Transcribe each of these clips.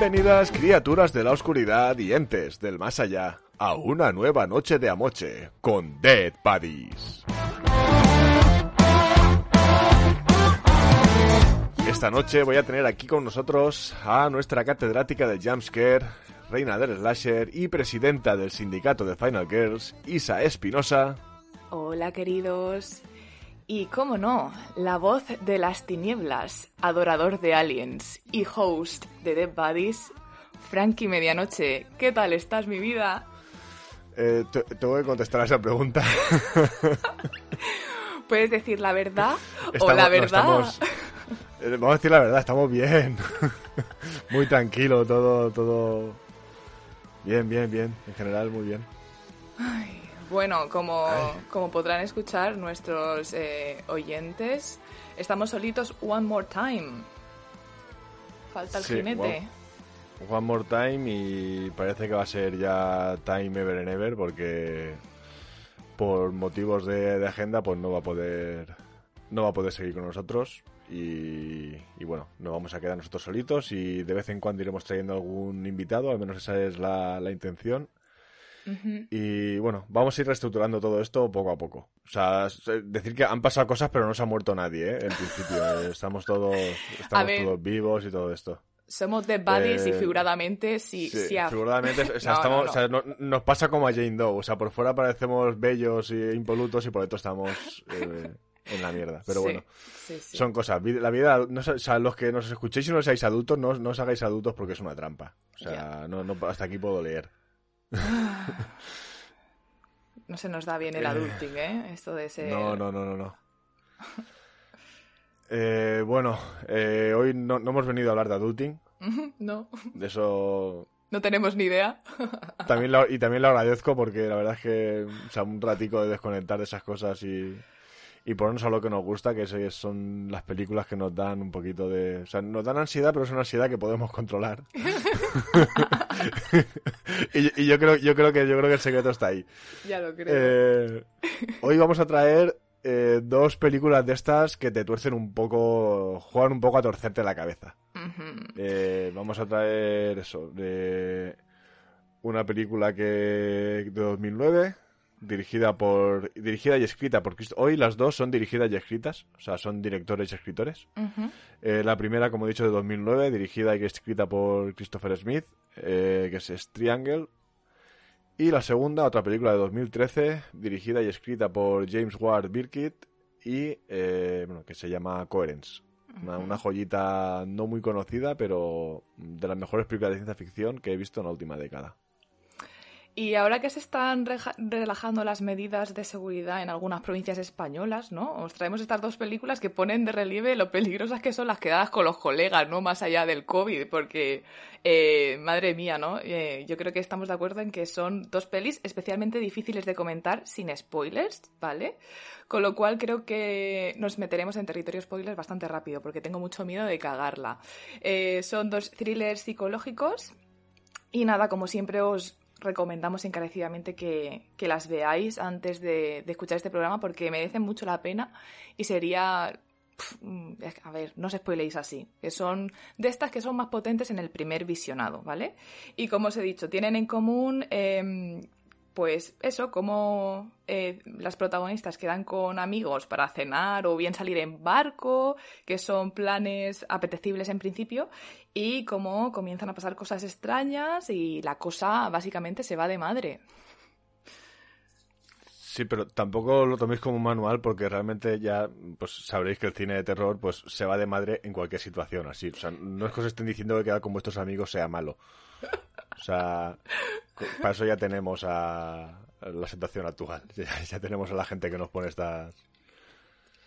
Bienvenidas criaturas de la oscuridad y entes del más allá a una nueva noche de Amoche con Dead Buddies. Esta noche voy a tener aquí con nosotros a nuestra catedrática del Jumpscare, reina del slasher y presidenta del sindicato de Final Girls, Isa Espinosa. Hola queridos. Y cómo no, la voz de las tinieblas, adorador de aliens y host de Dead Buddies, Frankie Medianoche. ¿Qué tal estás, mi vida? Eh, te- tengo que contestar a esa pregunta. ¿Puedes decir la verdad o la no, verdad? estamos- vamos a decir la verdad, estamos bien. muy tranquilo, todo, todo. Bien, bien, bien. En general, muy bien. Bueno, como, Ay. como podrán escuchar nuestros eh, oyentes, estamos solitos one more time. Falta el Sí, jinete. One more time y parece que va a ser ya time ever and ever porque por motivos de, de agenda pues no va a poder no va a poder seguir con nosotros y, y bueno, nos vamos a quedar nosotros solitos y de vez en cuando iremos trayendo algún invitado, al menos esa es la, la intención. Ujú. Y bueno, vamos a ir reestructurando todo esto poco a poco. O sea, decir que han pasado cosas pero no se ha muerto nadie, ¿eh? En principio, Eh, estamos todos, estamos ver. todos vivos y todo esto. Somos Dead Buddies y Eh, figuradamente sí, Sí, sí figuradamente, o sea, No, estamos, no, no. o sea, no- nos pasa como a Jane Doe, o sea, por fuera parecemos bellos e impolutos y por dentro estamos eh, en la mierda. Pero Sí, bueno, sí, sí. son cosas. La vida, no, sé- o sea, los que nos escuchéis y no seáis adultos, no, no os hagáis adultos porque es una trampa. O sea, no, no, hasta aquí puedo leer. No se nos da bien el adulting, ¿eh? Esto de ser... No, no, no, no, no. Eh, bueno, eh, hoy no, no hemos venido a hablar de adulting, no, de eso no tenemos ni idea. también lo- y también lo agradezco porque la verdad es que o sea, un ratico de desconectar de esas cosas y, y ponernos a lo que nos gusta, que son las películas que nos dan un poquito de... O sea, nos dan ansiedad, pero es una ansiedad que podemos controlar. y, y yo creo yo creo que yo creo que el secreto está ahí. ya lo creo. Eh, hoy vamos a traer eh, dos películas de estas que te tuercen un poco, juegan un poco a torcerte la cabeza. Eh, vamos a traer eso, de una película que de 2009, dirigida por dirigida y escrita por hoy las dos son dirigidas y escritas, o sea, son directores y escritores. Eh, la primera, como he dicho, de 2009, dirigida y escrita por Christopher Smith, eh, que es, es Triangle. Y la segunda, otra película de 2013, dirigida y escrita por James Ward Birkitt y eh, bueno, que se llama Coherence. Una, una joyita no muy conocida, pero de las mejores películas de ciencia ficción que he visto en la última década. Y ahora que se están relajando las medidas de seguridad en algunas provincias españolas, ¿no? Os traemos estas dos películas que ponen de relieve lo peligrosas que son las quedadas con los colegas, ¿no? Más allá del COVID, porque, eh, madre mía, ¿no? Eh, yo creo que estamos de acuerdo en que son dos pelis especialmente difíciles de comentar sin spoilers, ¿vale? Con lo cual creo que nos meteremos en territorio spoilers bastante rápido, porque tengo mucho miedo de cagarla. Eh, son dos thrillers psicológicos y nada, como siempre os recomendamos encarecidamente que, que las veáis antes de, de escuchar este programa porque merecen mucho la pena y sería... mm, A ver, no os spoiléis así, que son de estas que son más potentes en el primer visionado, ¿vale? Y como os he dicho, tienen en común em, pues eso, como eh, las protagonistas quedan con amigos para cenar o bien salir en barco, que son planes apetecibles en principio, y cómo comienzan a pasar cosas extrañas y la cosa básicamente se va de madre. Sí, pero tampoco lo toméis como un manual porque realmente ya pues sabréis que el cine de terror pues se va de madre en cualquier situación así. O sea, no es que os estén diciendo que quedar con vuestros amigos sea malo. O sea, para eso ya tenemos a la situación actual. Ya, tenemos a la gente que nos pone estas...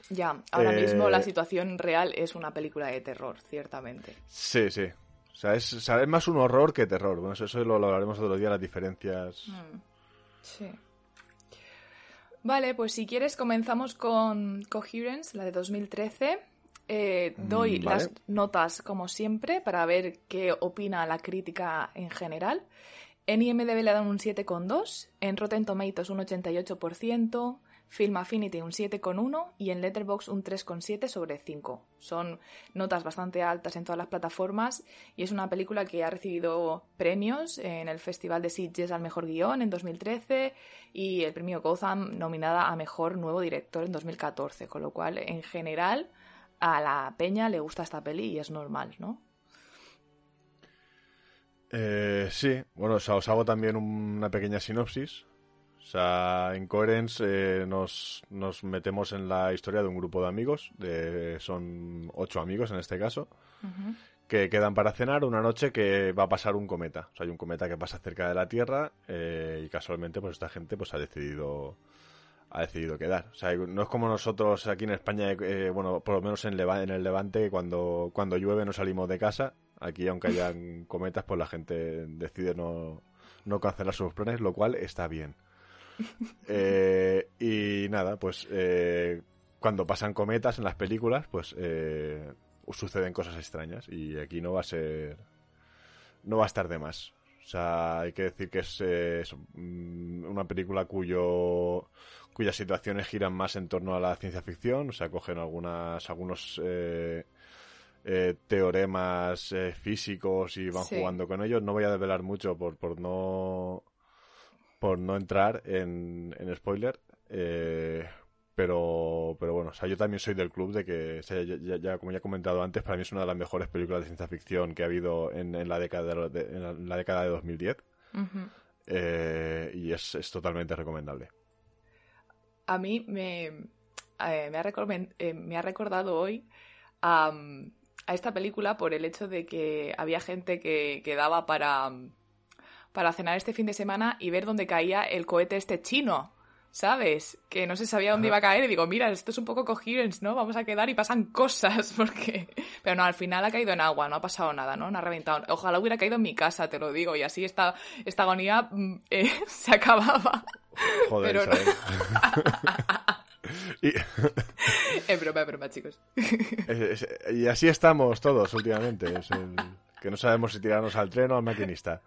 Ya, ahora mismo la eh, situación real es una película de terror, ciertamente. Sí, sí. O sea, es, más un horror que terror. Bueno, eso, lo, hablaremos otro día, las diferencias. Mm, sí. Vale, pues si quieres comenzamos con Coherence, la de 2013. Eh, mm, doy las notas como siempre para ver qué opina la crítica en general. En IMDB le dan un 7,2, en Rotten Tomatoes un 88%, Film Affinity un 7,1 y en Letterboxd un 3,7 sobre 5. Son notas bastante altas en todas las plataformas y es una película que ha recibido premios en el Festival de Sitges al Mejor Guión en 2013 y el premio Gotham nominada a Mejor Nuevo Director en 2014, con lo cual en general a la peña le gusta esta peli y es normal, ¿no? Eh, sí, bueno, os hago también una pequeña sinopsis o sea, en Coherence eh, nos, nos, metemos en la historia de un grupo de amigos, de, son ocho amigos en este caso, que quedan para cenar una noche que va a pasar un cometa. O sea, hay un cometa que pasa cerca de la Tierra eh, y casualmente pues esta gente pues ha decidido ha decidido quedar. O sea, no es como nosotros aquí en España, eh, bueno, por lo menos en, en el Levante, cuando, cuando llueve no salimos de casa. Aquí, aunque hayan cometas, pues la gente decide no, no cancelar sus planes, lo cual está bien. Eh, y nada, pues eh, cuando pasan cometas en las películas, pues eh, suceden cosas extrañas y aquí no va a ser, no va a estar de más. O sea, hay que decir que es, mm, una película cuyo cuyas situaciones giran más en torno a la ciencia ficción, o sea, cogen algunas algunos teoremas físicos y van jugando con ellos. No voy a desvelar mucho por, por no por no entrar en, en spoiler. Eh, pero, pero bueno, o sea, yo también soy del club de que, ya, como ya he comentado antes, para mí es una de las mejores películas de ciencia ficción que ha habido en, en la, década de, en la, década de 2010. Eh, y es, es, totalmente recomendable. A mí me, eh, me, ha, me ha recordado hoy a, a, esta película por el hecho de que había gente que, que daba para para cenar este fin de semana y ver dónde caía el cohete este chino. ¿Sabes? Que no se sabía dónde iba a caer y digo, mira, esto es un poco coherence, ¿no? Vamos a quedar y pasan cosas, porque... Pero no, al final ha caído en agua, no ha pasado nada, ¿no? No ha reventado. Ojalá hubiera caído en mi casa, te lo digo, y así esta, esta agonía mm, eh, se acababa. Joder, Pero Es broma, es broma, chicos. y así estamos todos últimamente. Es el que no sabemos si tirarnos al tren o al maquinista.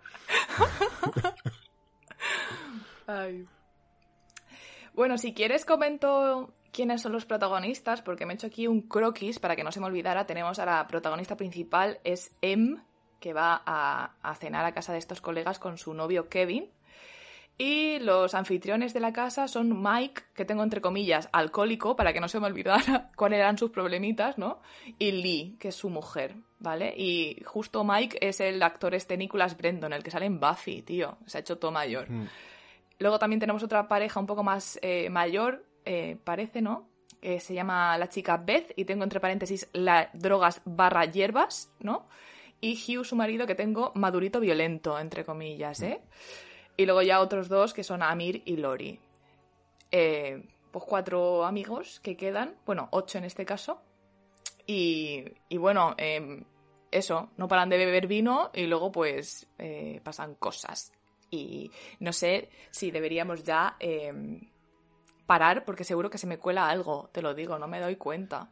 Bueno, si quieres comento quiénes son los protagonistas, porque me he hecho aquí un croquis para que no se me olvidara. Tenemos a la protagonista principal, es Em, que va a, cenar a casa de estos colegas con su novio Kevin. Y los anfitriones de la casa son Mike, que tengo entre comillas, alcohólico, para que no se me olvidara cuáles eran sus problemitas, ¿no? Y Lee, que es su mujer, ¿vale? Y justo Mike es el actor este Nicholas Brendon, el que sale en Buffy, tío. Se ha hecho todo mayor. Mm. Luego también tenemos otra pareja un poco más eh, mayor, eh, parece, ¿no? Que se llama la chica Beth, y tengo entre paréntesis la drogas barra hierbas, ¿no? Y Hugh, su marido, que tengo madurito violento, entre comillas, ¿eh? Y luego ya otros dos que son Amir y Lori. Eh, pues cuatro amigos que quedan, bueno, ocho en este caso. Y, bueno, em, eso, no paran de beber vino y luego pues pasan cosas. Y no sé si deberíamos ya em, parar porque seguro que se me cuela algo, te lo digo, no me doy cuenta.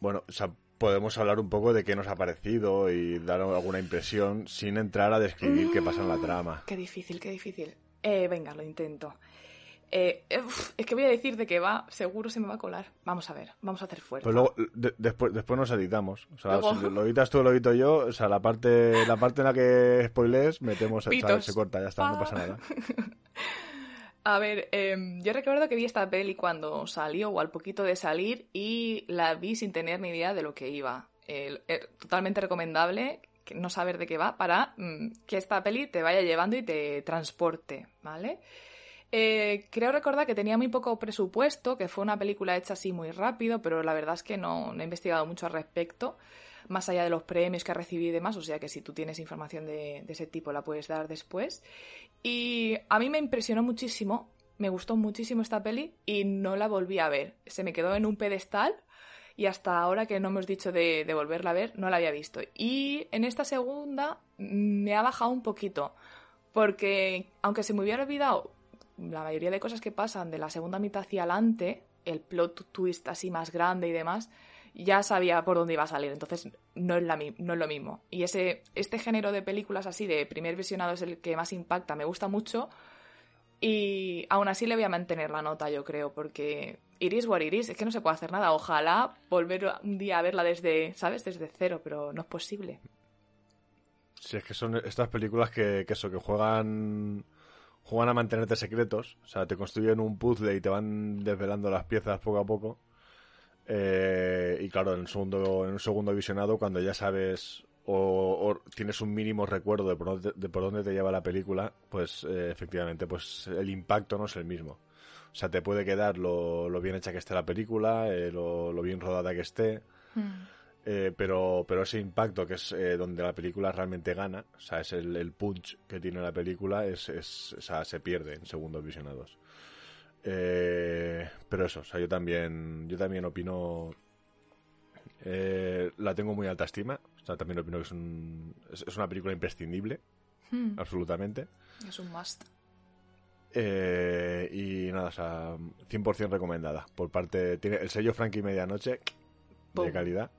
Bueno, o sea, podemos hablar un poco de qué nos ha parecido y dar alguna impresión sin entrar a describir qué pasa en la trama. Qué difícil, qué difícil. Eh, venga, lo intento. Eh, es que voy a decir de qué va, seguro se me va a colar. Vamos a ver, vamos a hacer fuerte. Pues luego, después, después nos editamos. O sea, lo editas tú, lo edito yo. O sea, la parte, la parte en la que spoilees, metemos, se corta, ya está, no pasa nada. A ver, em, yo recuerdo que vi esta peli cuando salió o al poquito de salir y la vi sin tener ni idea de lo que iba. totalmente recomendable no saber de qué va para mm, que esta peli te vaya llevando y te transporte, ¿vale? Eh, creo recordar que tenía muy poco presupuesto, que fue una película hecha así muy rápido, pero la verdad es que no, he investigado mucho al respecto, más allá de los premios que ha recibido y demás, o sea que si tú tienes información de, ese tipo la puedes dar después. Y a mí me impresionó muchísimo, me gustó muchísimo esta peli y no la volví a ver. Se me quedó en un pedestal y hasta ahora que no hemos dicho de, de, volverla a ver, no la había visto. Y en esta segunda me ha bajado un poquito, porque aunque se me hubiera olvidado la mayoría de cosas que pasan de la segunda mitad hacia adelante, el plot twist así más grande y demás, ya sabía por dónde iba a salir, entonces no es, la, no es lo mismo. Y ese, este género de películas así de primer visionado es el que más impacta, me gusta mucho. Y aún así le voy a mantener la nota, yo creo, porque Iris what Iris, es que no se puede hacer nada. Ojalá volver un día a verla desde, ¿sabes? Desde cero, pero no es posible. Sí, es que son estas películas que, que eso, que juegan juegan a mantenerte secretos, o sea, te construyen un puzzle y te van desvelando las piezas poco a poco. Eh, y claro, en un segundo, en un segundo visionado, cuando ya sabes o, tienes un mínimo recuerdo de por dónde, de por dónde te lleva la película, pues eh, efectivamente, pues el impacto no es el mismo. O sea, te puede quedar lo, lo bien hecha que esté la película, eh, lo, bien rodada que esté. Mm. Eh, pero, pero ese impacto que es eh, donde la película realmente gana, o sea, es el, el punch que tiene la película, es, es, o sea, se pierde en segundos visionados. Eh, pero eso, o sea, yo también, yo también opino, eh, la tengo muy alta estima, o sea, también opino que es, un, es, es una película imprescindible, hmm. absolutamente. Es un must. Eh, y nada, o sea, 100% recomendada. Por parte, tiene el sello Frankie Medianoche de calidad.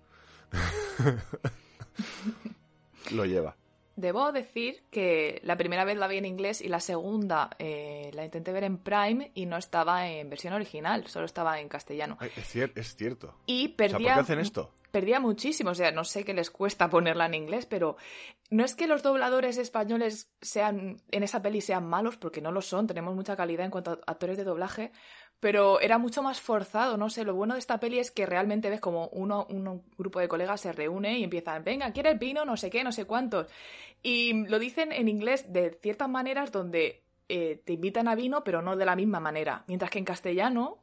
Lo lleva. Debo decir que la primera vez la vi en inglés y la segunda eh, la intenté ver en Prime y no estaba en versión original, solo estaba en castellano. Ay, es, cier es, cierto. Y perdía, o sea, ¿por qué hacen esto? Perdía muchísimo, o sea, no sé qué les cuesta ponerla en inglés, pero no es que los dobladores españoles sean en esa peli sean malos, porque no lo son, tenemos mucha calidad en cuanto a actores de doblaje, pero era mucho más forzado, no sé, lo bueno de esta peli es que realmente ves como uno, un grupo de colegas se reúne y empiezan, venga, ¿quieres vino? No sé qué, no sé cuántos. Y lo dicen en inglés de ciertas maneras donde eh, te invitan a vino, pero no de la misma manera. Mientras que en castellano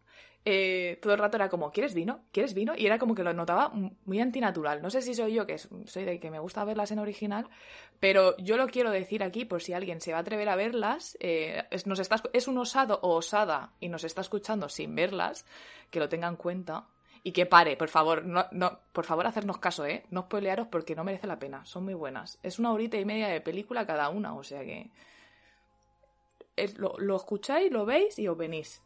eh, todo el rato era como, ¿quieres vino? ¿Quieres vino? Y era como que lo notaba muy antinatural. No sé si soy yo, que soy de que me gusta verlas en original, pero yo lo quiero decir aquí por si alguien se va a atrever a verlas, eh, es, es un osado o osada y nos está escuchando sin verlas, que lo tenga en cuenta. Y que pare, por favor, no, por favor, hacernos caso, ¿eh? No spoilearos porque no merece la pena, son muy buenas. Es una horita y media de película cada una, o sea que... Lo, lo escucháis, lo veis y os venís.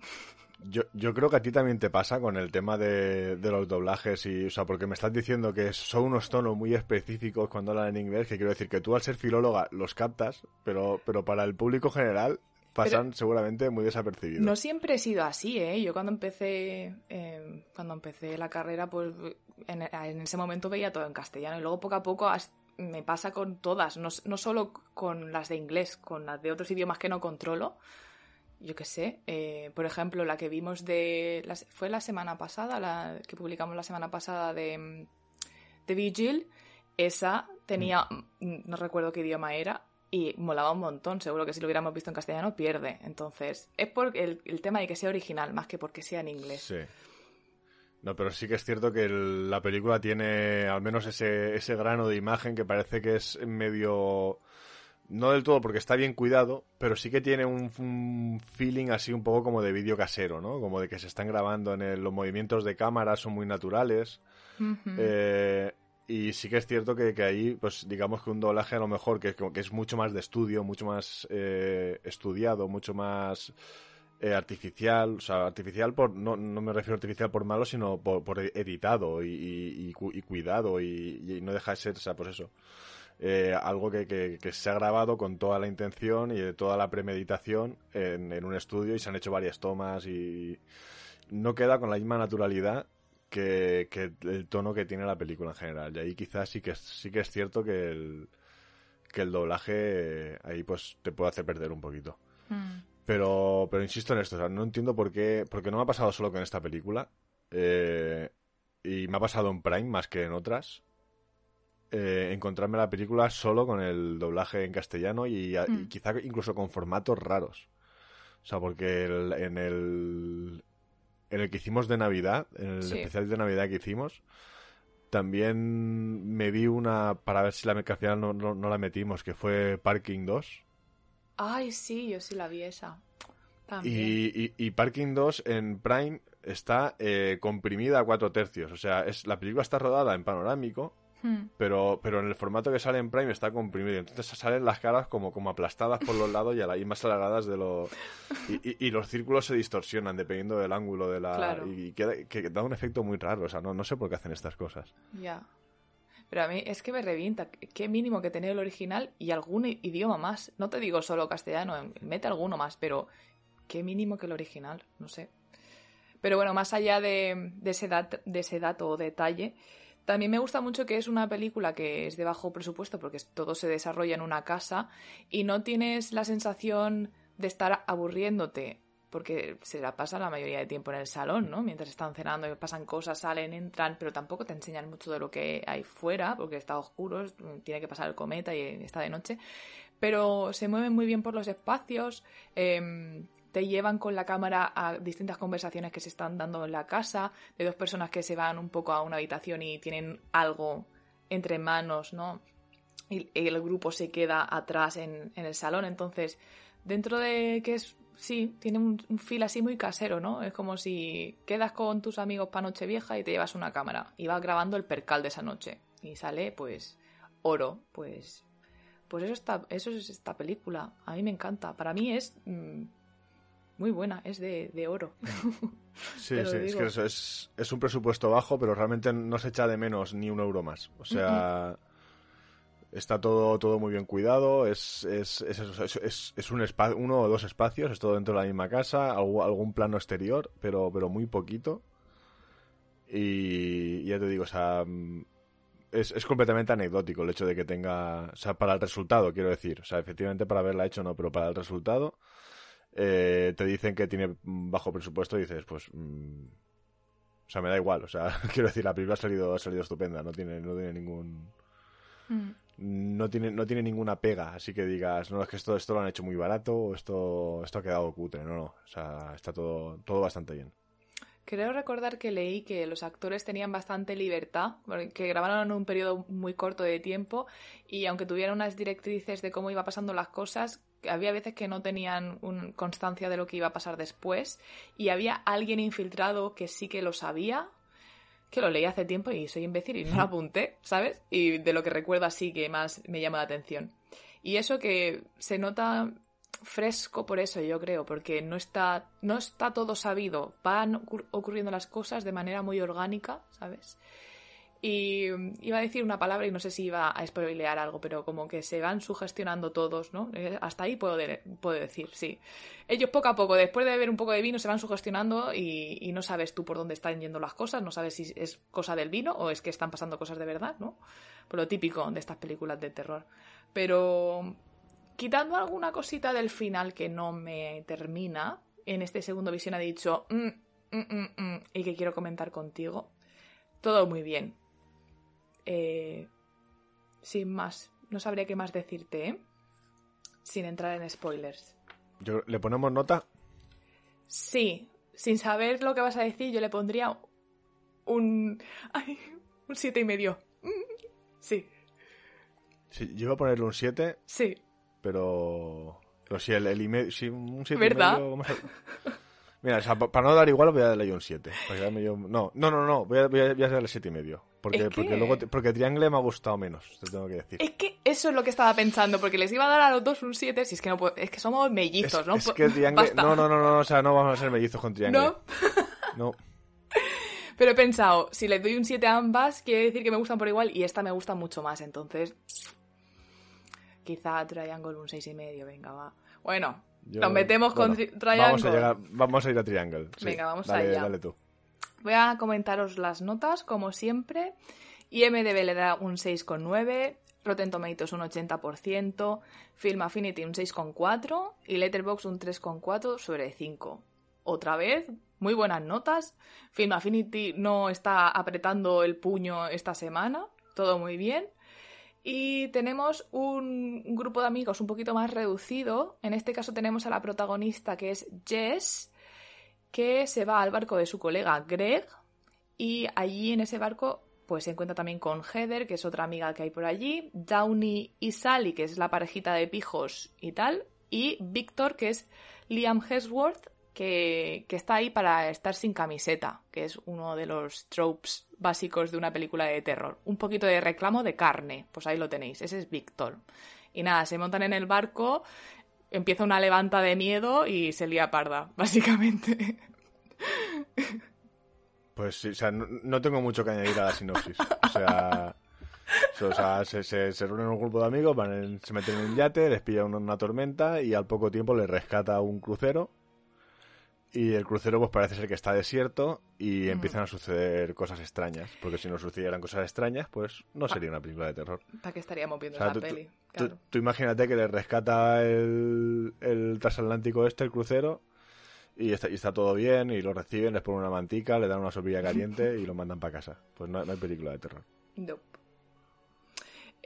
Yo, yo, creo que a ti también te pasa con el tema de, de, los doblajes y, o sea, porque me estás diciendo que son unos tonos muy específicos cuando hablan en inglés, que quiero decir que tú al ser filóloga los captas, pero, pero para el público general pasan pero seguramente muy desapercibidos. No siempre he sido así, ¿eh? Yo cuando empecé, eh, cuando empecé la carrera, pues en, en, ese momento veía todo en castellano y luego poco a poco me pasa con todas, no, no solo con las de inglés, con las de otros idiomas que no controlo yo qué sé, eh, por ejemplo, la que vimos de. La, fue la semana pasada, la que publicamos la semana pasada de, de Vigil. Esa tenía. Mm. No recuerdo qué idioma era. Y molaba un montón. Seguro que si lo hubiéramos visto en castellano, pierde. Entonces, es por el, el tema de que sea original, más que porque sea en inglés. Sí. No, pero sí que es cierto que el, la película tiene al menos ese, ese grano de imagen que parece que es medio no del todo porque está bien cuidado, pero sí que tiene un, un feeling así un poco como de vídeo casero, ¿no? Como de que se están grabando en el, los movimientos de cámara son muy naturales. Uh -huh. eh, y sí que es cierto que, que, ahí, pues digamos que un doblaje a lo mejor que, que es mucho más de estudio, mucho más eh, estudiado, mucho más eh, artificial, o sea, artificial por, no, no me refiero a artificial por malo, sino por, por editado y, y, y, cuidado y, y no deja de ser, o sea, pues eso eh, algo que, que, que, se ha grabado con toda la intención y toda la premeditación en, en, un estudio y se han hecho varias tomas y no queda con la misma naturalidad que, que, el tono que tiene la película en general. Y ahí quizás sí que, sí que es cierto que el, que el doblaje ahí pues te puede hacer perder un poquito. Mm. Pero, pero insisto en esto, o sea, no entiendo por qué, porque no me ha pasado solo con esta película. Eh, y me ha pasado en Prime más que en otras eh, encontrarme la película solo con el doblaje en castellano y, mm. y quizá incluso con formatos raros. O sea, porque el- en el en el que hicimos de Navidad, en el Sí. especial de Navidad que hicimos, también me vi una para ver si la final no, no- no la metimos, que fue Parking 2. Ay, sí, yo sí la vi esa. También. Y, y- y Parking 2 en Prime está eh, comprimida a cuatro tercios. O sea, es, la película está rodada en panorámico, Hmm. pero, pero en el formato que sale en Prime está comprimido. Entonces salen las caras como, como aplastadas por los lados y, a la, y más alargadas de lo... Y, y- y los círculos se distorsionan dependiendo del ángulo de la... Claro. Y queda, que da un efecto muy raro. O sea, no, no sé por qué hacen estas cosas. Ya. Pero a mí es que me revienta. Qué mínimo que tener el original y algún idioma más. No te digo solo castellano, em, mete alguno más, pero qué mínimo que el original, no sé. Pero bueno, más allá de, de ese, dat- de ese dato o detalle, también me gusta mucho que es una película que es de bajo presupuesto porque todo se desarrolla en una casa y no tienes la sensación de estar aburriéndote porque se la pasa la mayoría de tiempo en el salón, ¿no? Mientras están cenando y pasan cosas, salen, entran, pero tampoco te enseñan mucho de lo que hay fuera porque está oscuro, tiene que pasar el cometa y está de noche. Pero se mueven muy bien por los espacios, em, te llevan con la cámara a distintas conversaciones que se están dando en la casa, de dos personas que se van un poco a una habitación y tienen algo entre manos, ¿no? Y el grupo se queda atrás en, en el salón. Entonces, dentro de que es, sí, tiene un, un feel así muy casero, ¿no? Es como si quedas con tus amigos para Nochevieja y te llevas una cámara y vas grabando el percal de esa noche. Y sale, pues, oro, pues... Pues eso, está, eso es esta película. A mí me encanta. Para mí es mm, muy buena, es de, de oro. Sí, sí, es que eso es, es un presupuesto bajo, pero realmente no se echa de menos ni un euro más. O sea, está todo, todo muy bien cuidado, es, es, es, es, es- es un espa- uno o dos espacios, es todo dentro de la misma casa, algún, algún plano exterior, pero, pero muy poquito. Y ya te digo, o sea, mm, es, es completamente anecdótico el hecho de que tenga, o sea, para el resultado, quiero decir, o sea, efectivamente para haberla hecho no, pero para el resultado eh, te dicen que tiene bajo presupuesto y dices, pues, mm, o sea, me da igual, o sea, quiero decir, la película ha salido, ha salido estupenda, no tiene, no tiene ningún, Mm. no tiene, no tiene ninguna pega, así que digas, no, es que esto, esto lo han hecho muy barato o esto, esto ha quedado cutre, no, no, o sea, está todo, todo bastante bien. Creo recordar que leí que los actores tenían bastante libertad, que grabaron en un periodo muy corto de tiempo y aunque tuvieran unas directrices de cómo iba pasando las cosas, había veces que no tenían un- constancia de lo que iba a pasar después y había alguien infiltrado que sí que lo sabía, que lo leí hace tiempo y soy imbécil y no lo apunté, ¿sabes? Y de lo que recuerdo así que más me llama la atención. Y eso que se nota fresco por eso, yo creo, porque no está, no está todo sabido. Van ocur- ocurriendo las cosas de manera muy orgánica, ¿sabes? Y iba a decir una palabra y no sé si iba a spoilear algo, pero como que se van sugestionando todos, ¿no? Eh, Hasta ahí puedo, puedo decir, sí. Ellos poco a poco, después de beber un poco de vino, se van sugestionando y, y no sabes tú por dónde están yendo las cosas, no sabes si es cosa del vino o es que están pasando cosas de verdad, ¿no? Por lo típico de estas películas de terror. Pero quitando alguna cosita del final que no me termina, en este segundo visión ha dicho "Mm, mm, mm, mm", y que quiero comentar contigo, todo muy bien. Eh, sin más, no sabría qué más decirte, ¿eh? Sin entrar en spoilers. Yo, ¿Le ponemos nota? Sí, sin saber lo que vas a decir, yo le pondría un. Ay, un siete y medio. Sí, Sí, yo iba a ponerle un 7, sí. Pero, pero si el, el medio, si un 7 ¿Verdad? y medio, Mira, o sea, pa- para no dar igual voy a darle yo un 7. para quedarme yo- No, no, no, no, voy a, voy darle 7 y medio. Porque, Es que- porque luego, porque Triangle me ha gustado menos, te tengo que decir. Es que eso es lo que estaba pensando, porque les iba a dar a los dos un 7, si es que no puedo- es que somos mellizos, es, ¿no? es que Triangle... basta. No, no, no, no, o sea, no vamos a ser mellizos con Triangle. ¿No? No. Pero he pensado, si le doy un 7 a ambas, quiere decir que me gustan por igual y esta me gusta mucho más, entonces quizá Triangle un seis y medio, venga, va. Bueno, Yo- nos metemos con Tri- Triangle. Vamos a, llegar, vamos a ir a Triangle. sí. Venga, vamos dale, allá. Dale tú. Voy a comentaros las notas, como siempre. IMDB le da un 6,9, Rotten Tomatoes un 80%, Film Affinity un 6,4 y Letterboxd un 3,4 sobre 5. Otra vez, muy buenas notas. Film Affinity no está apretando el puño esta semana, todo muy bien. Y tenemos un grupo de amigos un poquito más reducido. En este caso tenemos a la protagonista que es Jess, que se va al barco de su colega Greg. Y allí en ese barco pues se encuentra también con Heather, que es otra amiga que hay por allí, Downey y Sally, que es la parejita de pijos y tal, y Victor, que es Liam Hemsworth, que, que, está ahí para estar sin camiseta, que es uno de los tropes básicos de una película de terror. Un poquito de reclamo de carne, pues ahí lo tenéis, ese es Victor. Y nada, se montan en el barco, empieza una levanta de miedo y se lía parda, básicamente. Pues sí, o sea, no, tengo mucho que añadir a la sinopsis. O sea, se, reúnen un grupo de amigos, van se meten en un yate, les pilla una, tormenta y al poco tiempo les rescata un crucero. Y el crucero pues parece ser que está desierto y empiezan a suceder cosas extrañas. Porque si no sucedieran cosas extrañas, pues no sería una película de terror. ¿Para qué estaríamos viendo esa peli? Tú, imagínate que les rescata el, el transatlántico este, el crucero, y está, y está todo bien y lo reciben, les ponen una mantica, le dan una sopilla caliente y lo mandan para casa. Pues no, hay película de terror.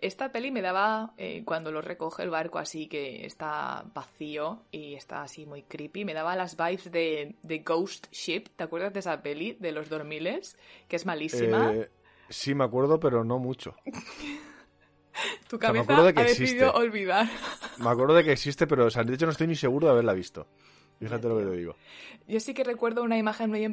Esta peli me daba, eh, cuando lo recoge el barco así que está vacío y está así muy creepy, me daba las vibes de, de Ghost Ship. ¿Te acuerdas de esa peli de los dormiles? Que es malísima. Eh, sí, me acuerdo, pero no mucho. tu cabeza ha decidido olvidar. Me acuerdo de que existe, pero de hecho no estoy ni seguro de haberla visto. Fíjate lo que te digo. Yo sí que recuerdo una imagen muy,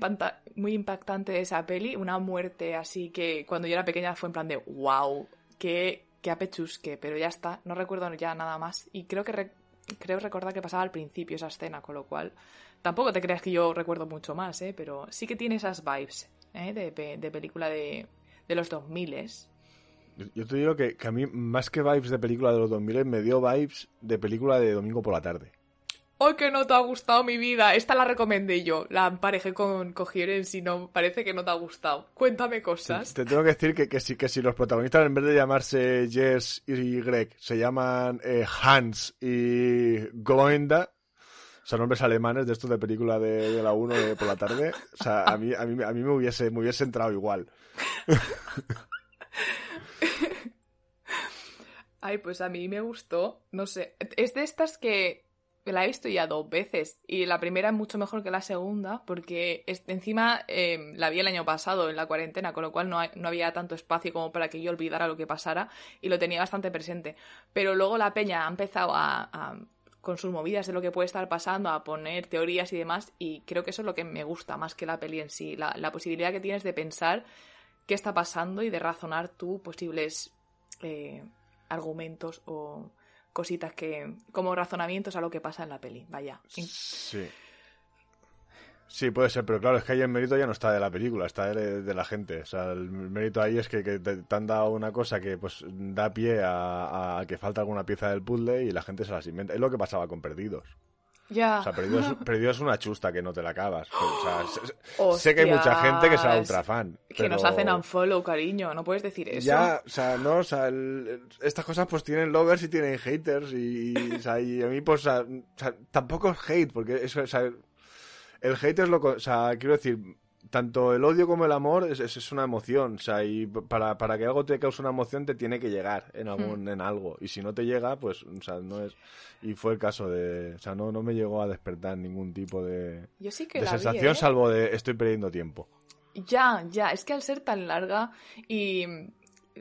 muy impactante de esa peli, una muerte así que cuando yo era pequeña fue en plan de wow, qué, qué apechusque, pero ya está, no recuerdo ya nada más. Y creo que creo recordar que pasaba al principio esa escena, con lo cual tampoco te creas que yo recuerdo mucho más, ¿eh? pero sí que tiene esas vibes ¿eh? de, película de, de los 2000 yo te digo que, que, a mí, más que vibes de película de los 2000, me dio vibes de película de domingo por la tarde. ¡Ay, que no te ha gustado mi vida! Esta la recomendé yo. La emparejé con Cogieren, si no, parece que no te ha gustado. Cuéntame cosas. Te, tengo que decir que, que, si, que si los protagonistas, en vez de llamarse Jess y Greg, se llaman eh, Hans y Gloenda, son nombres alemanes de estos de película de, la 1 de por la tarde, o sea, a mí, a mí, a mí me, hubiese, me hubiese entrado igual. Ay, pues a mí me gustó. No sé. Es de estas que la he visto ya dos veces y la primera es mucho mejor que la segunda porque encima em, la vi el año pasado en la cuarentena, con lo cual no, no, había tanto espacio como para que yo olvidara lo que pasara y lo tenía bastante presente. Pero luego la peña ha empezado a, con sus movidas de lo que puede estar pasando, a poner teorías y demás y creo que eso es lo que me gusta más que la peli en sí, la, la posibilidad que tienes de pensar qué está pasando y de razonar tú posibles eh, argumentos o cositas que. como razonamientos a lo que pasa en la peli. Vaya. Sí. Sí, puede ser, pero claro, es que ahí el mérito ya no está de la película, está de, la gente. O sea, el mérito ahí es que, te, han dado una cosa que pues da pie a, que falta alguna pieza del puzzle y la gente se las inventa. Es lo que pasaba con Perdidos. Ya. O sea, perdido es, una chusta que no te la acabas. sé, que hay mucha gente que será ultra fan. Que nos hacen unfollow, cariño. No puedes decir eso. Ya, o sea, no, o sea, estas cosas pues tienen lovers y tienen haters. Y, o sea, y a mí, pues, o sea, tampoco es hate, porque eso, o sea, el hate es lo. O sea, quiero decir, tanto el odio como el amor es, es, una emoción, o sea, y para, para, que algo te cause una emoción te tiene que llegar en algún hmm. en algo y si no te llega, pues, o sea, no es y fue el caso de, o sea, no no me llegó a despertar ningún tipo de, de sensación ¿eh? salvo de estoy perdiendo tiempo. Ya, ya, es que al ser tan larga y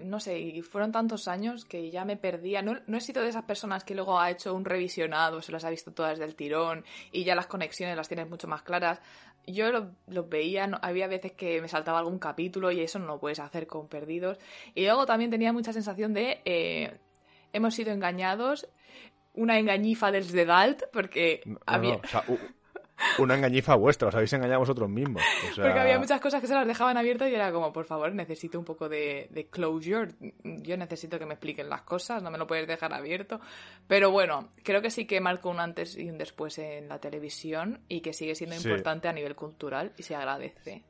no sé, y fueron tantos años que ya me perdía. No, no he sido de esas personas que luego ha hecho un revisionado, se las ha visto todas del tirón y ya las conexiones las tienes mucho más claras. Yo los veía, había veces que me saltaba algún capítulo y eso no lo puedes hacer con perdidos. Y luego también tenía mucha sensación de eh, hemos sido engañados, una engañifa desde Dalt, porque había una engañifa vuestra, os habéis engañado vosotros mismos. Porque había muchas cosas que se las dejaban abiertas y era como, por favor, necesito un poco de, de, closure. Yo necesito que me expliquen las cosas, no me lo puedes dejar abierto. Pero bueno, creo que sí que marcó un antes y un después en la televisión y que sigue siendo importante a nivel cultural y se agradece.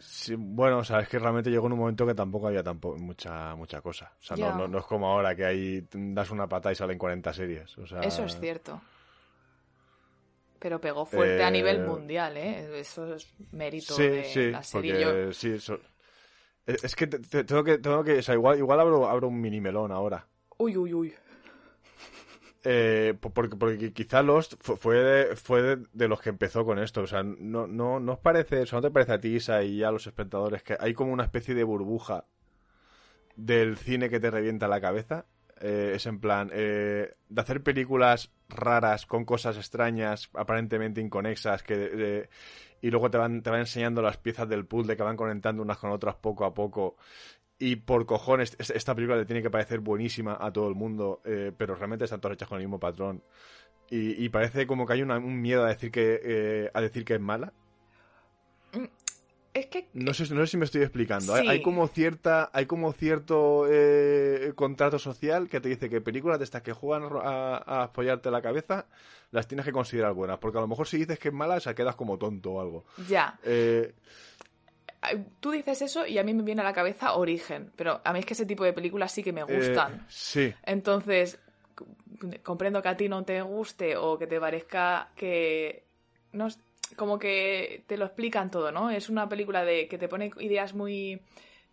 Sí, bueno, o sea, es que realmente llegó en un momento que tampoco había tampoco mucha mucha cosa. O sea, no, no, es como ahora que ahí das una pata y salen 40 series. O sea... Eso es cierto. Pero pegó fuerte a nivel eh, mundial, ¿eh? Eso es mérito de la serie. Sí, Es que tengo que, tengo que, o sea, igual, igual abro, abro un mini melón ahora. Uy, uy, uy. Eh, porque, porque quizá Lost fue, de, fue de, los que empezó con esto. O sea, no, no, no os parece, eso no te parece a ti, Isa, y a los espectadores, que hay como una especie de burbuja del cine que te revienta la cabeza. Eh, es en plan, eh, de hacer películas raras con cosas extrañas, aparentemente inconexas, que y luego te van, te van enseñando las piezas del puzzle que van conectando unas con otras poco a poco. Y por cojones, esta película le tiene que parecer buenísima a todo el mundo, eh, pero realmente están todas hechas con el mismo patrón. Y, parece como que hay un miedo a decir que, a decir que es mala. Es que... No sé, no sé si me estoy explicando. Hay, como cierta, hay como cierto eh, contrato social que te dice que películas de estas que juegan a, apoyarte la cabeza las tienes que considerar buenas. Porque a lo mejor si dices que es mala, o sea, quedas como tonto o algo. Ya. Eh, Tú dices eso y a mí me viene a la cabeza Origen, pero a mí es que ese tipo de películas sí que me gustan. Eh, sí. Entonces, comprendo que a ti no te guste o que te parezca que... No, como que te lo explican todo, ¿no? Es una película de que te pone ideas muy,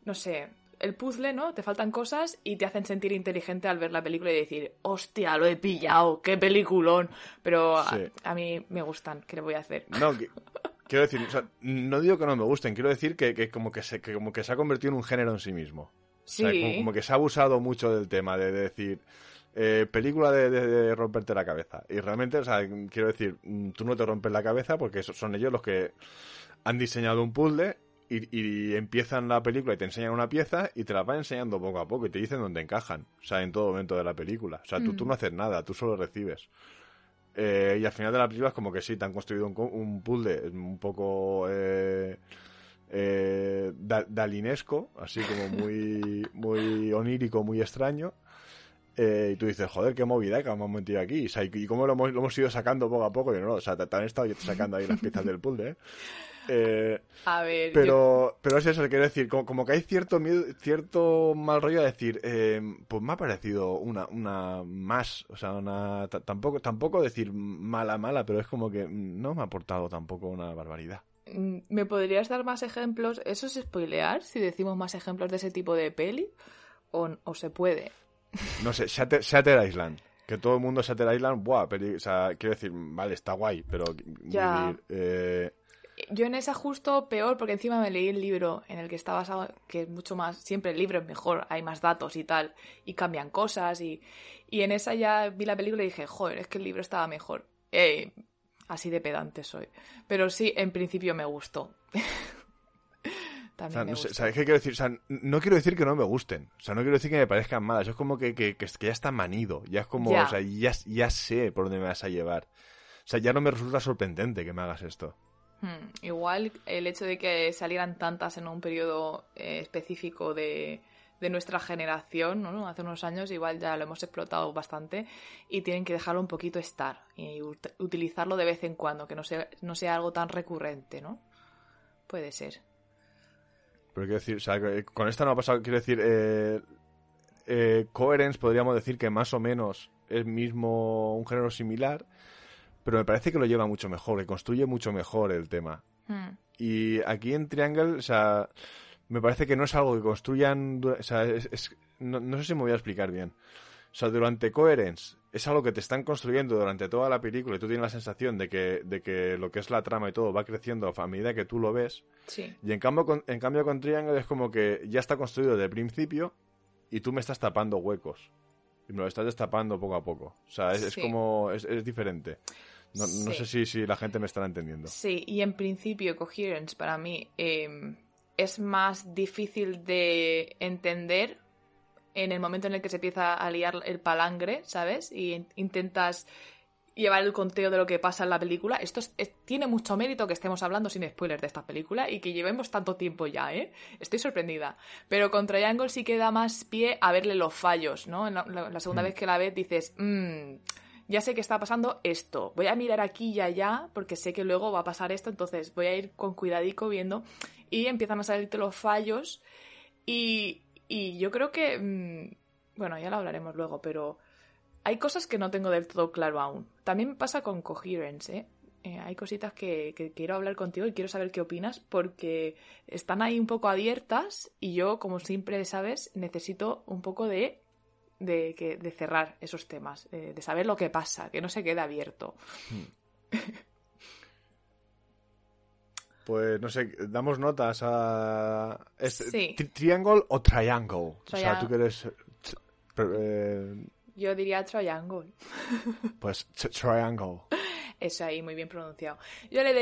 no sé, el puzzle, ¿no? Te faltan cosas y te hacen sentir inteligente al ver la película y decir, hostia, lo he pillado, qué peliculón. Pero a, mí me gustan, ¿qué le voy a hacer? No, quiero decir, no digo que no me gusten, quiero decir que, como, que se, como que se ha convertido en un género en sí mismo. Sí. como, que se ha abusado mucho del tema de decir, eh, película de, romperte la cabeza. Y realmente, o sea, quiero decir, mm, tú no te rompes la cabeza porque son ellos los que han diseñado un puzzle y, empiezan la película y te enseñan una pieza y te la van enseñando poco a poco y te dicen dónde encajan. O sea, en todo momento de la película. O sea, tú, tú no mm. haces nada, tú solo recibes. Eh, y al final de la película es como que sí, te han construido un, un puzzle un poco eh, eh, dalinesco, así como muy, muy onírico, muy extraño. Eh, y tú dices, joder, qué movida que hemos metido aquí. ¿y cómo lo hemos, lo hemos, ido sacando poco a poco? Y no, o sea, te, han estado sacando ahí las piezas del puzzle, ¿eh? ¿eh? a ver. Pero, pero es eso, quiero decir, como, que hay cierto miedo, cierto mal rollo a decir, eh, pues me ha parecido una, una más, o sea, una, tampoco, tampoco decir mala, mala, pero es como que no me ha aportado tampoco una barbaridad. Mm, ¿Me podrías dar más ejemplos? ¿Eso es spoilear si decimos más ejemplos de ese tipo de peli? ¿O, o se puede? No sé, Shatter, Island. Que todo el mundo Shatter Island, buah, pero, o sea, quiero decir, vale, está guay, pero... Ya. Eh, Yo en esa justo peor, porque encima me leí el libro en el que está basado, que es mucho más, siempre el libro es mejor, hay más datos y tal, y cambian cosas, y, y en esa ya vi la película y dije, joder, es que el libro estaba mejor. Eh, así de pedante soy. Pero sí, en principio me gustó. no ¿sabes qué quiero decir? O sea, no quiero decir que no me gusten. O sea, no quiero decir que me parezcan malas. Es como que, que, que, ya está manido. Ya es como, o sea, ya, ya sé por dónde me vas a llevar. O sea, ya no me resulta sorprendente que me hagas esto. Hmm, igual el hecho de que salieran tantas en un periodo eh, específico de, de, nuestra generación, ¿no? Hace unos años igual ya lo hemos explotado bastante y tienen que dejarlo un poquito estar y utilizarlo de vez en cuando, que no sea, no sea algo tan recurrente, ¿no? Puede ser. Pero quiero decir, o sea, con esta no ha pasado, quiero decir, eh, eh, Coherence podríamos decir que más o menos es mismo un género similar, pero me parece que lo lleva mucho mejor, que construye mucho mejor el tema. Hmm. Y aquí en Triangle, o sea, me parece que no es algo que construyan, o sea, no, no sé si me voy a explicar bien. O sea, durante Coherence es algo que te están construyendo durante toda la película y tú tienes la sensación de que, de que lo que es la trama y todo va creciendo a medida que tú lo ves. Sí. Y en cambio, con, en cambio con Triangle es como que ya está construido desde el principio y tú me estás tapando huecos. Y me lo estás destapando poco a poco. O sea, es, como... Es, diferente. No, sé si, si la gente me estará entendiendo. Sí, y en principio Coherence para mí em, es más difícil de entender en el momento en el que se empieza a liar el palangre, ¿sabes? Y intentas llevar el conteo de lo que pasa en la película. Esto tiene mucho mérito que estemos hablando sin spoilers de esta película y que llevemos tanto tiempo ya, ¿eh? Estoy sorprendida. Pero con Triangle sí que da más pie a verle los fallos, ¿no? la, segunda mm. vez que la ves dices, mmm, ya sé que está pasando esto. Voy a mirar aquí y allá porque sé que luego va a pasar esto, entonces voy a ir con cuidadico viendo y empiezan a salirte los fallos y, y yo creo que, mm, bueno, ya lo hablaremos luego, pero hay cosas que no tengo del todo claro aún. También pasa con Coherence, ¿eh? ¿eh? hay cositas que, que, quiero hablar contigo y quiero saber qué opinas porque están ahí un poco abiertas y yo, como siempre sabes, necesito un poco de de, que, de cerrar esos temas, eh, de saber lo que pasa, que no se quede abierto. Pues no sé, damos notas a. ¿Es Sí. tri- ¿Triangle o triangle? O sea, tú que eres. eh, Yo diría triangle. pues triangle. Eso ahí, muy bien pronunciado. Yo le,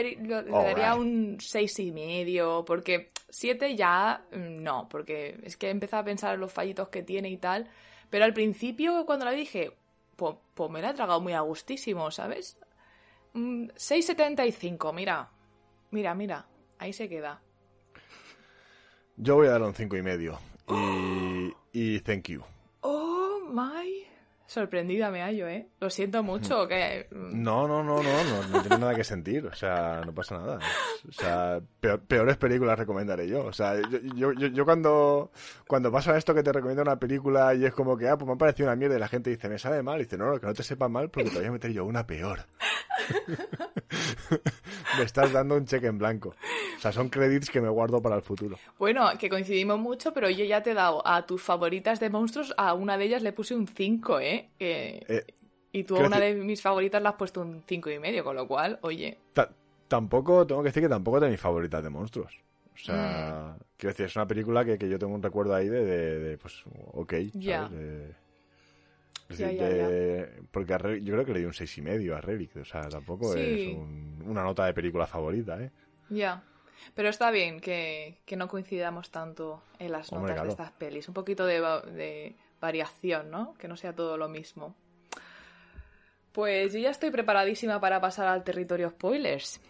daría un seis y medio, porque siete ya mm, no, porque es que he empezado a pensar en los fallitos que tiene y tal. Pero al principio, cuando la dije, pues, pues me la he tragado muy a gustísimo, ¿sabes? Mm, 6,75, mira. Mira, mira. Ahí se queda. Yo voy a darle un cinco y medio. Y, y thank you. Oh, my. Sorprendida me hallo, ¿eh? Lo siento mucho, que... mm, No, no, no, no, no, no tiene nada que sentir. O sea, no pasa nada. O sea, peor- peores películas recomendaré yo. O sea, yo, yo, yo, cuando, cuando pasa esto que te recomiendo una película y es como que, ah, pues me ha parecido una mierda y la gente dice, me sabe mal. Y dice, no, no, que no te sepa mal porque te voy a meter yo una peor. me estás dando un cheque en blanco. O sea, son credits que me guardo para el futuro. Bueno, que coincidimos mucho, pero yo ya te he dado a tus favoritas de monstruos, a una de ellas le puse un 5, ¿eh? Que- Eh, y tú a una decir- de mis favoritas le has puesto un cinco y medio, con lo cual, oye, Ta- tampoco, tengo que decir que tampoco es de mis favoritas de monstruos. O sea, Mm. quiero decir, es una película que, que yo tengo un recuerdo ahí de, de, de, pues, ok. ¿sabes? Ya. De- es Ya, decir, ya, de- porque a Relic- yo creo que le di un seis y medio a Relic. O sea, tampoco Sí. es un- una nota de película favorita, ¿eh? ya. Pero está bien que, que no coincidamos tanto en las Hombre, notas de estas pelis. Un poquito de variación, ¿no? Que no sea todo lo mismo. Pues yo ya estoy preparadísima para pasar al territorio spoilers.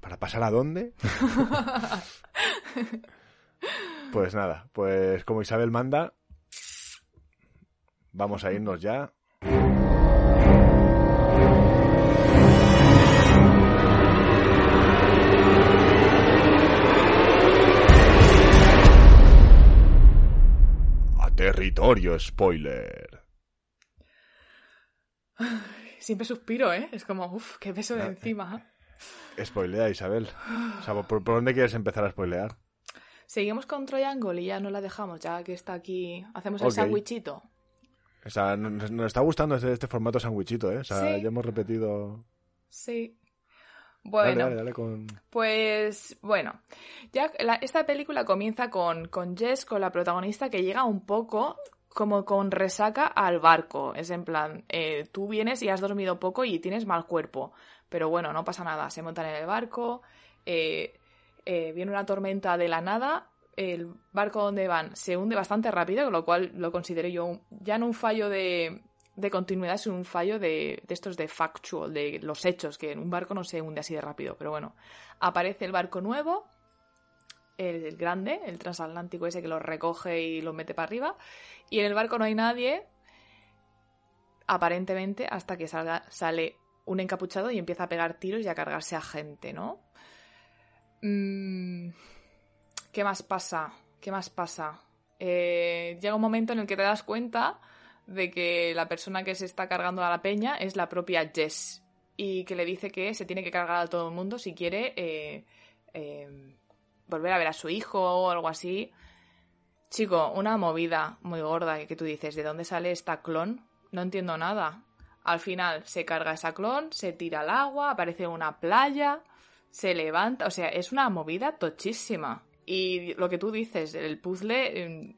¿Para pasar a dónde? pues nada, pues como Isabel manda, vamos a irnos ya. Territorio spoiler. Siempre suspiro, ¿eh? Es como, uff, qué peso de encima. Spoilea, Isabel. O sea, ¿por, por dónde quieres empezar a spoilear? Seguimos con Triangle y ya no la dejamos, ya que está aquí. Hacemos el Ok. sandwichito. O sea, nos, nos está gustando este, este formato sandwichito, ¿eh? O sea, Sí. ya hemos repetido... Sí. Dale, Bueno, dale, dale con... pues bueno, ya la- esta película comienza con, con Jess, con la protagonista, que llega un poco como con resaca al barco. Es en plan, eh, tú vienes y has dormido poco y tienes mal cuerpo. Pero bueno, no pasa nada. Se montan en el barco, eh, eh, viene una tormenta de la nada, el barco donde van se hunde bastante rápido, con lo cual lo considero yo un- ya no un fallo de, de continuidad, sino un fallo de, de estos de factual, de los hechos, que en un barco no se hunde así de rápido. Pero bueno, aparece el barco nuevo, el, el grande, el transatlántico ese que los recoge y los mete para arriba, y en el barco no hay nadie, aparentemente, hasta que salga, sale un encapuchado y empieza a pegar tiros y a cargarse a gente, ¿no? Mm, ¿Qué más pasa? ¿Qué más pasa? Eh, llega un momento en el que te das cuenta de que la persona que se está cargando a la peña es la propia Jess y que le dice que se tiene que cargar a todo el mundo si quiere eh, eh, volver a ver a su hijo o algo así. Chico, una movida muy gorda que tú dices, ¿de dónde sale esta clon? No entiendo nada. Al final se carga esa clon, se tira al agua, aparece una playa, se levanta, o sea, es una movida tochísima. Y lo que tú dices, el puzzle, eh,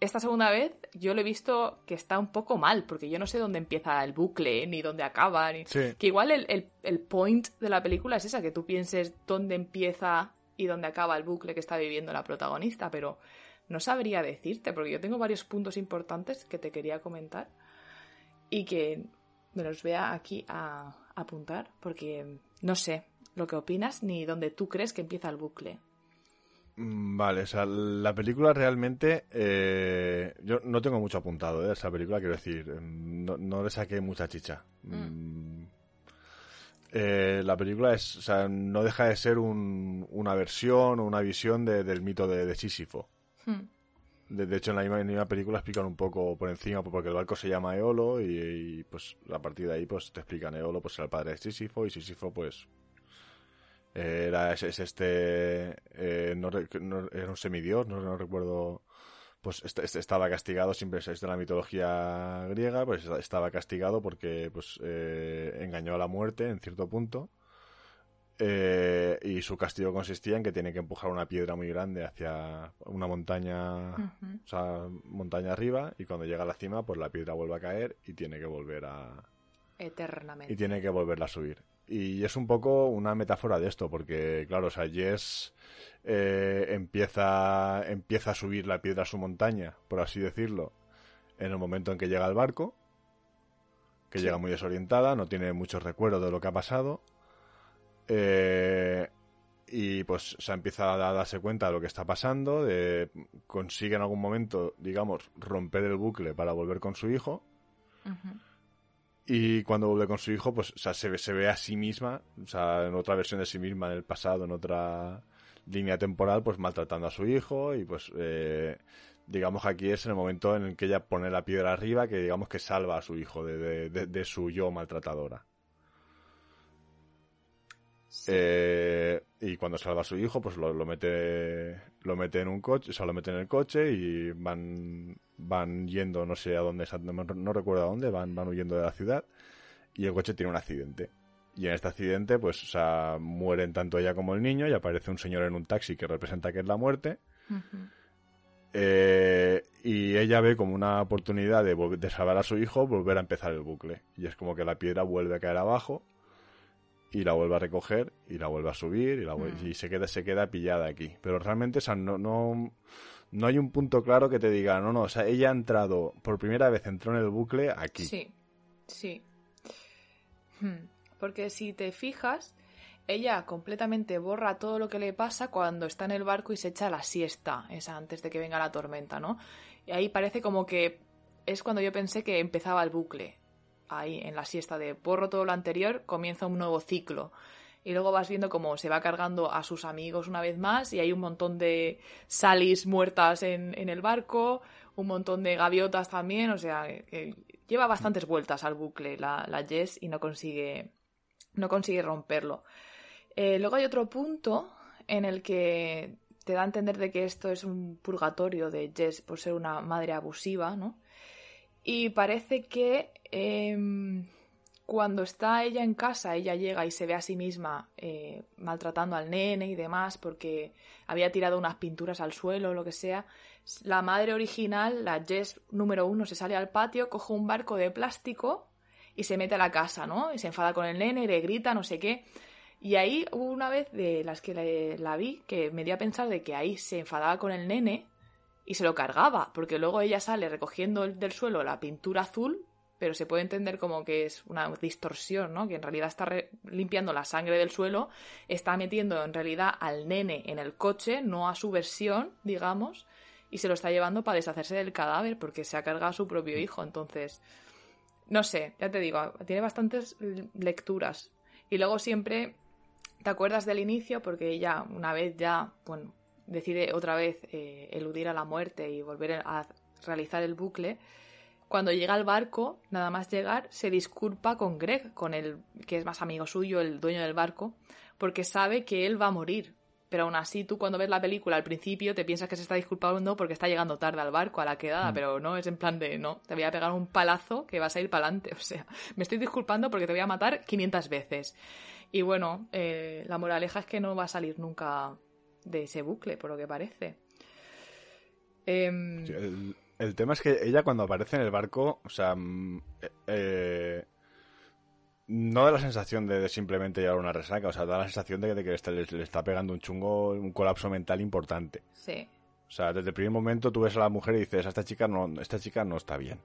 esta segunda vez yo lo he visto que está un poco mal, porque yo no sé dónde empieza el bucle, ni dónde acaba, ni... Sí. Que igual el, el- el point de la película es esa, que tú pienses dónde empieza y dónde acaba el bucle que está viviendo la protagonista, pero no sabría decirte, porque yo tengo varios puntos importantes que te quería comentar y que me los voy a aquí a apuntar, porque no sé lo que opinas ni dónde tú crees que empieza el bucle. Mm, Vale, o sea, la película realmente. eh, yo no tengo mucho apuntado de esa película, quiero decir. mm, No, no le saqué mucha chicha. Mm, eh, la película es. O sea, no deja de ser un- una versión o una visión de- del mito de, de Sísifo. Hmm. De, de hecho, en la misma, en la misma película explican un poco por encima, porque el barco se llama Eolo y, y, pues a partir de ahí pues te explican Eolo, pues era el padre de Sísifo y Sísifo pues era es, es este eh, no, re- no- era un semidios, no, no recuerdo pues estaba castigado, siempre es de la mitología griega, pues estaba castigado porque pues eh, engañó a la muerte en cierto punto. Eh, y su castigo consistía en que tiene que empujar una piedra muy grande hacia una montaña, o sea, montaña arriba, y cuando llega a la cima, pues la piedra vuelve a caer y tiene que volver a... Eternamente. Y tiene que volverla a subir. Y es un poco una metáfora de esto, porque, claro, o sea, Jess eh, empieza, empieza a subir la piedra a su montaña, por así decirlo, en el momento en que llega al barco, que llega muy desorientada, no tiene muchos recuerdos de lo que ha pasado. Eh, y pues se empieza a darse cuenta de lo que está pasando, de, consigue en algún momento, digamos, romper el bucle para volver con su hijo. Y cuando vuelve con su hijo, pues se, ve, se ve a sí misma, o sea, en otra versión de sí misma en el pasado, en otra línea temporal, pues maltratando a su hijo y pues eh, digamos que aquí es en el momento en el que ella pone la piedra arriba que digamos que salva a su hijo de, su yo maltratadora. Eh, y cuando salva a su hijo, pues lo, mete lo mete en un coche, o sea, lo mete en el coche y van van yendo, no sé a dónde, no, recuerdo a dónde, van, van huyendo de la ciudad y el coche tiene un accidente. Y en este accidente, pues, o sea, mueren tanto ella como el niño y aparece un señor en un taxi que representa que es la muerte. Eh, y ella ve como una oportunidad de, de, salvar a su hijo, volver a empezar el bucle. Y es como que la piedra vuelve a caer abajo y la vuelve a recoger y la vuelve a subir y, la mm. y se queda se queda pillada aquí. Pero realmente, o sea, no, no, no hay un punto claro que te diga, no, no, o sea, ella ha entrado, por primera vez entró en el bucle aquí. Sí, sí. Hmm. Porque si te fijas, ella completamente borra todo lo que le pasa cuando está en el barco y se echa la siesta, esa antes de que venga la tormenta, ¿no? Y ahí parece como que es cuando yo pensé que empezaba el bucle. Ahí, en la siesta de borro todo lo anterior, comienza un nuevo ciclo. Y luego vas viendo cómo se va cargando a sus amigos una vez más y hay un montón de salis muertas en, el barco, un montón de gaviotas también, o sea, que lleva bastantes vueltas al bucle la, la Jess y no consigue no consigue romperlo. Eh, luego hay otro punto en el que te da a entender de que esto es un purgatorio de Jess por ser una madre abusiva, ¿no? Y parece que em, cuando está ella en casa, ella llega y se ve a sí misma eh, maltratando al nene y demás porque había tirado unas pinturas al suelo o lo que sea. La madre original, la Jess número uno, se sale al patio, coge un barco de plástico y se mete a la casa, ¿no? Y se enfada con el nene y le grita, no sé qué. Y ahí hubo una vez de las que la, vi que me dio a pensar de que ahí se enfadaba con el nene y se lo cargaba, porque luego ella sale recogiendo del suelo la pintura azul, pero se puede entender como que es una distorsión, ¿no? Que en realidad está limpiando la sangre del suelo, está metiendo en realidad al nene en el coche, no a su versión, digamos, y se lo está llevando para deshacerse del cadáver porque se ha cargado a su propio hijo, entonces no sé, ya te digo, tiene bastantes lecturas. Y luego siempre te acuerdas del inicio porque ella, una vez ya, bueno, decide otra vez eh, eludir a la muerte y volver a realizar el bucle. Cuando llega al barco, nada más llegar, se disculpa con Greg, con el que es más amigo suyo, el dueño del barco, porque sabe que él va a morir. Pero aún así, tú cuando ves la película al principio te piensas que se está disculpando porque está llegando tarde al barco, a la quedada, mm. pero no, es en plan de, no, te voy a pegar un palazo que vas a ir para adelante. O sea, me estoy disculpando porque te voy a matar 500 veces. Y bueno, eh, la moraleja es que no va a salir nunca de ese bucle, por lo que parece. Em, el, tema es que ella cuando aparece en el barco, o sea, mm, eh, no da la sensación de, simplemente llevar una resaca, o sea, da la sensación de, que le, está pegando un chungo, un colapso mental importante. Sí. O sea, desde el primer momento tú ves a la mujer y dices, esta chica no, esta chica no está bien.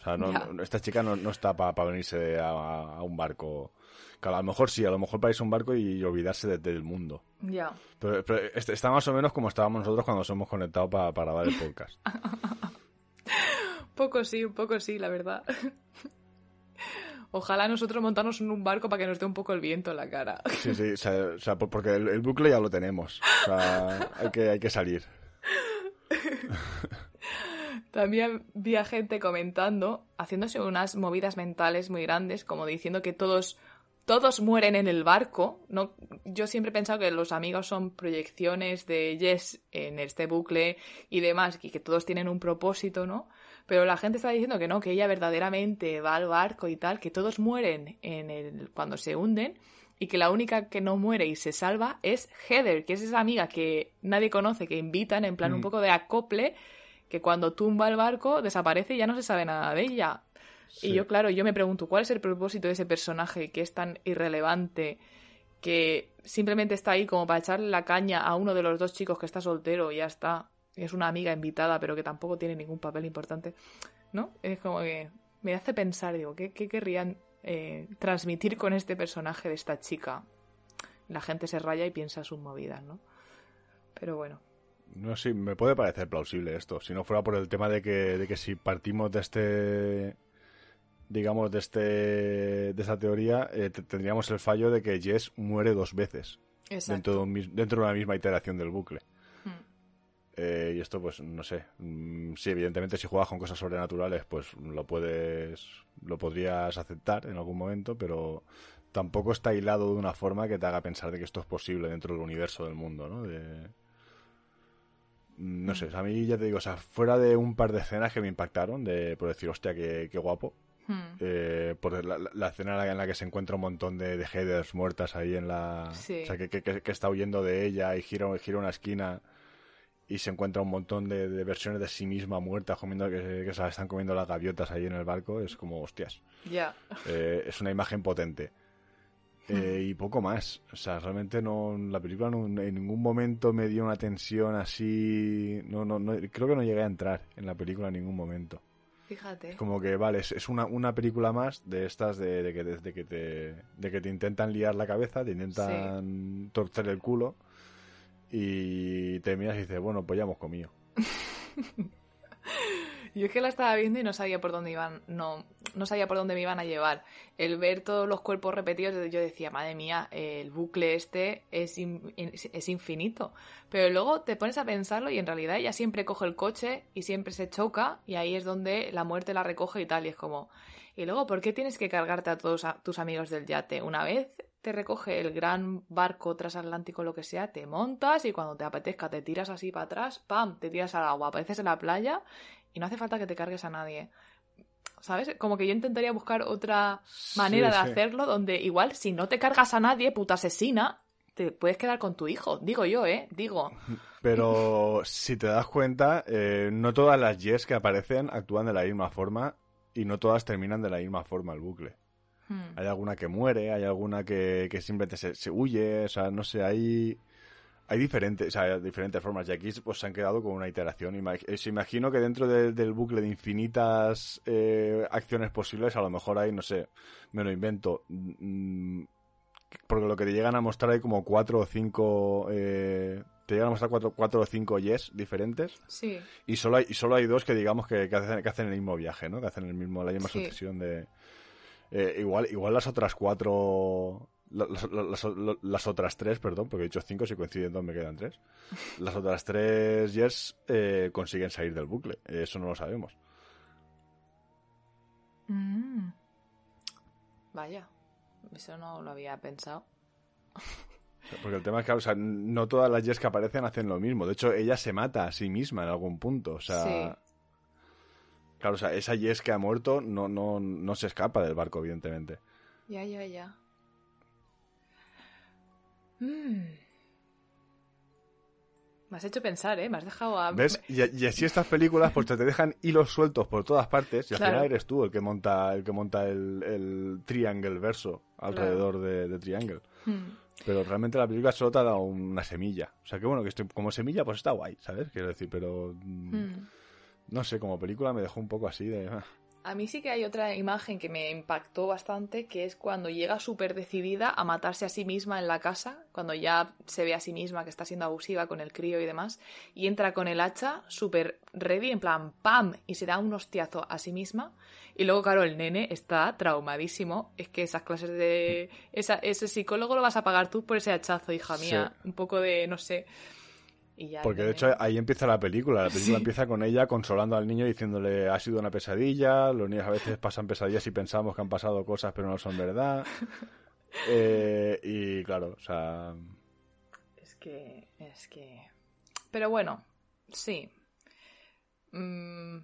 O sea, no, esta chica no, está para venirse a, un barco. a lo mejor sí, a lo mejor para irse a un barco y olvidarse del mundo. Ya. Pero, está más o menos como estábamos nosotros cuando nos hemos conectado para, para dar el podcast. poco sí, un poco sí, la verdad. Ojalá nosotros montarnos en un barco para que nos dé un poco el viento en la cara. Sí, sí, o sea, porque el, bucle ya lo tenemos. O sea, hay que, hay que salir. También vi a gente comentando, haciéndose unas movidas mentales muy grandes, como diciendo que todos todos mueren en el barco. No, yo siempre he pensado que los amigos son proyecciones de Jess en este bucle y demás, y que todos tienen un propósito, ¿no? Pero la gente está diciendo que no, que ella verdaderamente va al barco y tal, que todos mueren en el, cuando se hunden y que la única que no muere y se salva es Heather, que es esa amiga que nadie conoce, que invitan en plan un mm. poco de acople, que cuando tumba el barco desaparece y ya no se sabe nada de ella. Y yo, claro, yo me pregunto, ¿cuál es el propósito de ese personaje que es tan irrelevante, que simplemente está ahí como para echarle la caña a uno de los dos chicos que está soltero y ya está? Es una amiga invitada, pero que tampoco tiene ningún papel importante. ¿No? Es como que me hace pensar, digo, ¿qué, querrían eh, transmitir con este personaje de esta chica? La gente se raya y piensa sus movidas, ¿no? Pero bueno. No, sí, me puede parecer plausible esto. Si no fuera por el tema de que, de que si partimos de este digamos, de, este, de esta teoría, eh, tendríamos el fallo de que Jess muere dos veces dentro de, dentro de una misma iteración del bucle. Eh, y esto, pues, no sé. Mm, sí, evidentemente, si juegas con cosas sobrenaturales, pues lo puedes, lo podrías aceptar en algún momento, pero tampoco está hilado de una forma que te haga pensar de que esto es posible dentro del universo del mundo, ¿no? De... No hmm. sé, a mí ya te digo, o sea, fuera de un par de escenas que me impactaron, de por decir, hostia, qué, qué guapo, Hmm. Eh, por la, escena en la que se encuentra un montón de, de headers muertas ahí en la... O sea, que, está huyendo de ella y gira, gira una esquina y se encuentra un montón de, versiones de sí misma muertas comiendo que, se están comiendo las gaviotas ahí en el barco. Es como, hostias. Ya. Eh, es una imagen potente. Hmm. Eh, y poco más. O sea, realmente no la película en ningún momento me dio una tensión así. No, no, no, creo que no llegué a entrar en la película en ningún momento. Fíjate. Como que, vale, es una, una película más de estas de, de que, de, que te, de que te intentan liar la cabeza, te intentan torcer el culo y te miras y dices, bueno, pues ya hemos comido. Yo es que la estaba viendo y no sabía por dónde iban, no, no sabía por dónde me iban a llevar. El ver todos los cuerpos repetidos, yo decía, madre mía, el bucle este es, es infinito. Pero luego te pones a pensarlo y en realidad ella siempre coge el coche y siempre se choca y ahí es donde la muerte la recoge y tal. Y es como, y luego, ¿por qué tienes que cargarte a todos tus amigos del yate? Una vez te recoge el gran barco transatlántico, lo que sea, te montas y cuando te apetezca te tiras así para atrás, ¡pam! Te tiras al agua, apareces en la playa y no hace falta que te cargues a nadie. ¿Sabes? Como que yo intentaría buscar otra manera de hacerlo donde igual si no te cargas a nadie, puta asesina, te puedes quedar con tu hijo. Digo yo, ¿eh? Digo. Pero si te das cuenta, eh, no todas las yes que aparecen actúan de la misma forma y no todas terminan de la misma forma el bucle. Hmm. Hay alguna que muere, hay alguna que, que simplemente se, se huye, o sea, no sé, hay hay diferentes, diferentes formas. Y aquí pues, se han quedado con una iteración. Eh, se imagino que dentro del bucle de infinitas eh, acciones posibles, a lo mejor hay, no sé, me lo invento. Mm, porque lo que te llegan a mostrar hay como cuatro o cinco. Eh, te llegan a mostrar cuatro, cuatro o cinco yes diferentes. Sí. Y solo hay, y solo hay dos que digamos que, hacen, que hacen el mismo viaje, ¿no? Que hacen el mismo, la misma sucesión de. Igual, igual las otras cuatro las, otras tres, perdón, porque he dicho cinco, si coinciden dos me quedan tres. Las otras tres Yes eh, consiguen salir del bucle. Eso no lo sabemos. Mm. Vaya, eso no lo había pensado. Porque el tema es que, no todas las Yes que aparecen hacen lo mismo. De hecho, ella se mata a sí misma en algún punto. O sea, claro, o sea, esa Yes que ha muerto no, no, no se escapa del barco, evidentemente. Ya, ya, ya. Mm. Me has hecho pensar, ¿eh? Me has dejado a... ¿Ves? Y, así estas películas pues te dejan hilos sueltos por todas partes y al final eres tú el que monta el que monta el, triangle verso alrededor de, Triangle. Hmm. Pero realmente la película solo te ha dado una semilla. O sea que bueno, que estoy, como semilla pues está guay, ¿sabes? Quiero decir, pero... Mm, hmm. No sé, como película me dejó un poco así de... Ah. A mí sí que hay otra imagen que me impactó bastante, que es cuando llega súper decidida a matarse a sí misma en la casa, cuando ya se ve a sí misma que está siendo abusiva con el crío y demás, y entra con el hacha súper ready, en plan ¡pam! y se da un hostiazo a sí misma. Y luego, claro, el nene está traumadísimo. Es que esas clases de... ese psicólogo lo vas a pagar tú por ese hachazo, hija mía. Un poco de, no sé... Porque de hecho ahí empieza la película. La película empieza con ella consolando al niño diciéndole ha sido una pesadilla. Los niños a veces pasan pesadillas y pensamos que han pasado cosas pero no son verdad. Eh, y claro, o sea. Es que. Es que. Pero bueno, sí. Mm,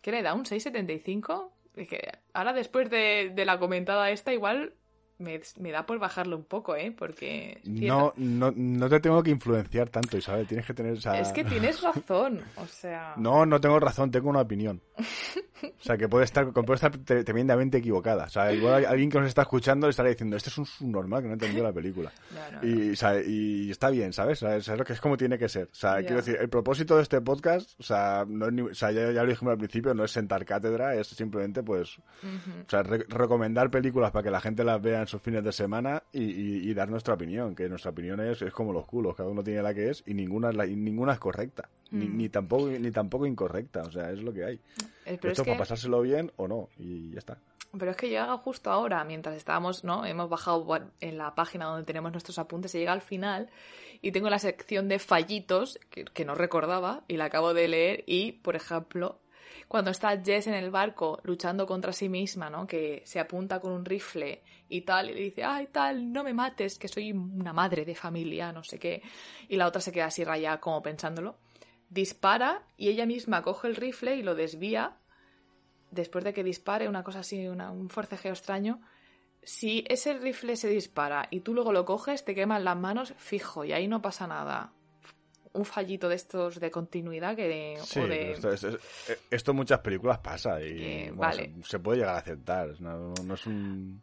¿Qué le da? ¿Un 6,75? Es que ahora después de, de la comentada esta, igual me, me, da por bajarlo un poco, ¿eh? Porque... No, no, no te tengo que influenciar tanto, Isabel. Tienes que tener... O sea... Es que tienes razón, o sea... No, no tengo razón, tengo una opinión. O sea, que puede estar, puede estar tremendamente equivocada. O sea, igual alguien que nos está escuchando le estará diciendo, este es un subnormal que no ha entendido la película. No, no, y, o sea, y, está bien, ¿sabes? lo que es como tiene que ser. O sea, quiero decir, el propósito de este podcast, o sea, no es ni, o sea ya, ya, lo dijimos al principio, no es sentar cátedra, es simplemente, pues, uh -huh. o sea, re recomendar películas para que la gente las vea en sus fines de semana y, y, y, dar nuestra opinión, que nuestra opinión es, es, como los culos, cada uno tiene la que es y ninguna, la, y ninguna es correcta, mm. ni, ni, tampoco, ni tampoco incorrecta, o sea, es lo que hay. Pero Esto es para que... pasárselo bien o no, y ya está. Pero es que llega justo ahora, mientras estábamos, ¿no? Hemos bajado en la página donde tenemos nuestros apuntes, se llega al final y tengo la sección de fallitos que, que no recordaba y la acabo de leer y, por ejemplo, cuando está Jess en el barco luchando contra sí misma, ¿no? Que se apunta con un rifle y tal, y le dice, ay, tal, no me mates, que soy una madre de familia, no sé qué. Y la otra se queda así rayada como pensándolo. Dispara y ella misma coge el rifle y lo desvía. Después de que dispare, una cosa así, una, un forcejeo extraño. Si ese rifle se dispara y tú luego lo coges, te queman las manos fijo y ahí no pasa nada un fallito de estos de continuidad que de, sí, o de... Esto, esto, esto, en muchas películas pasa y eh, bueno, vale. se, se, puede llegar a aceptar no, no, es un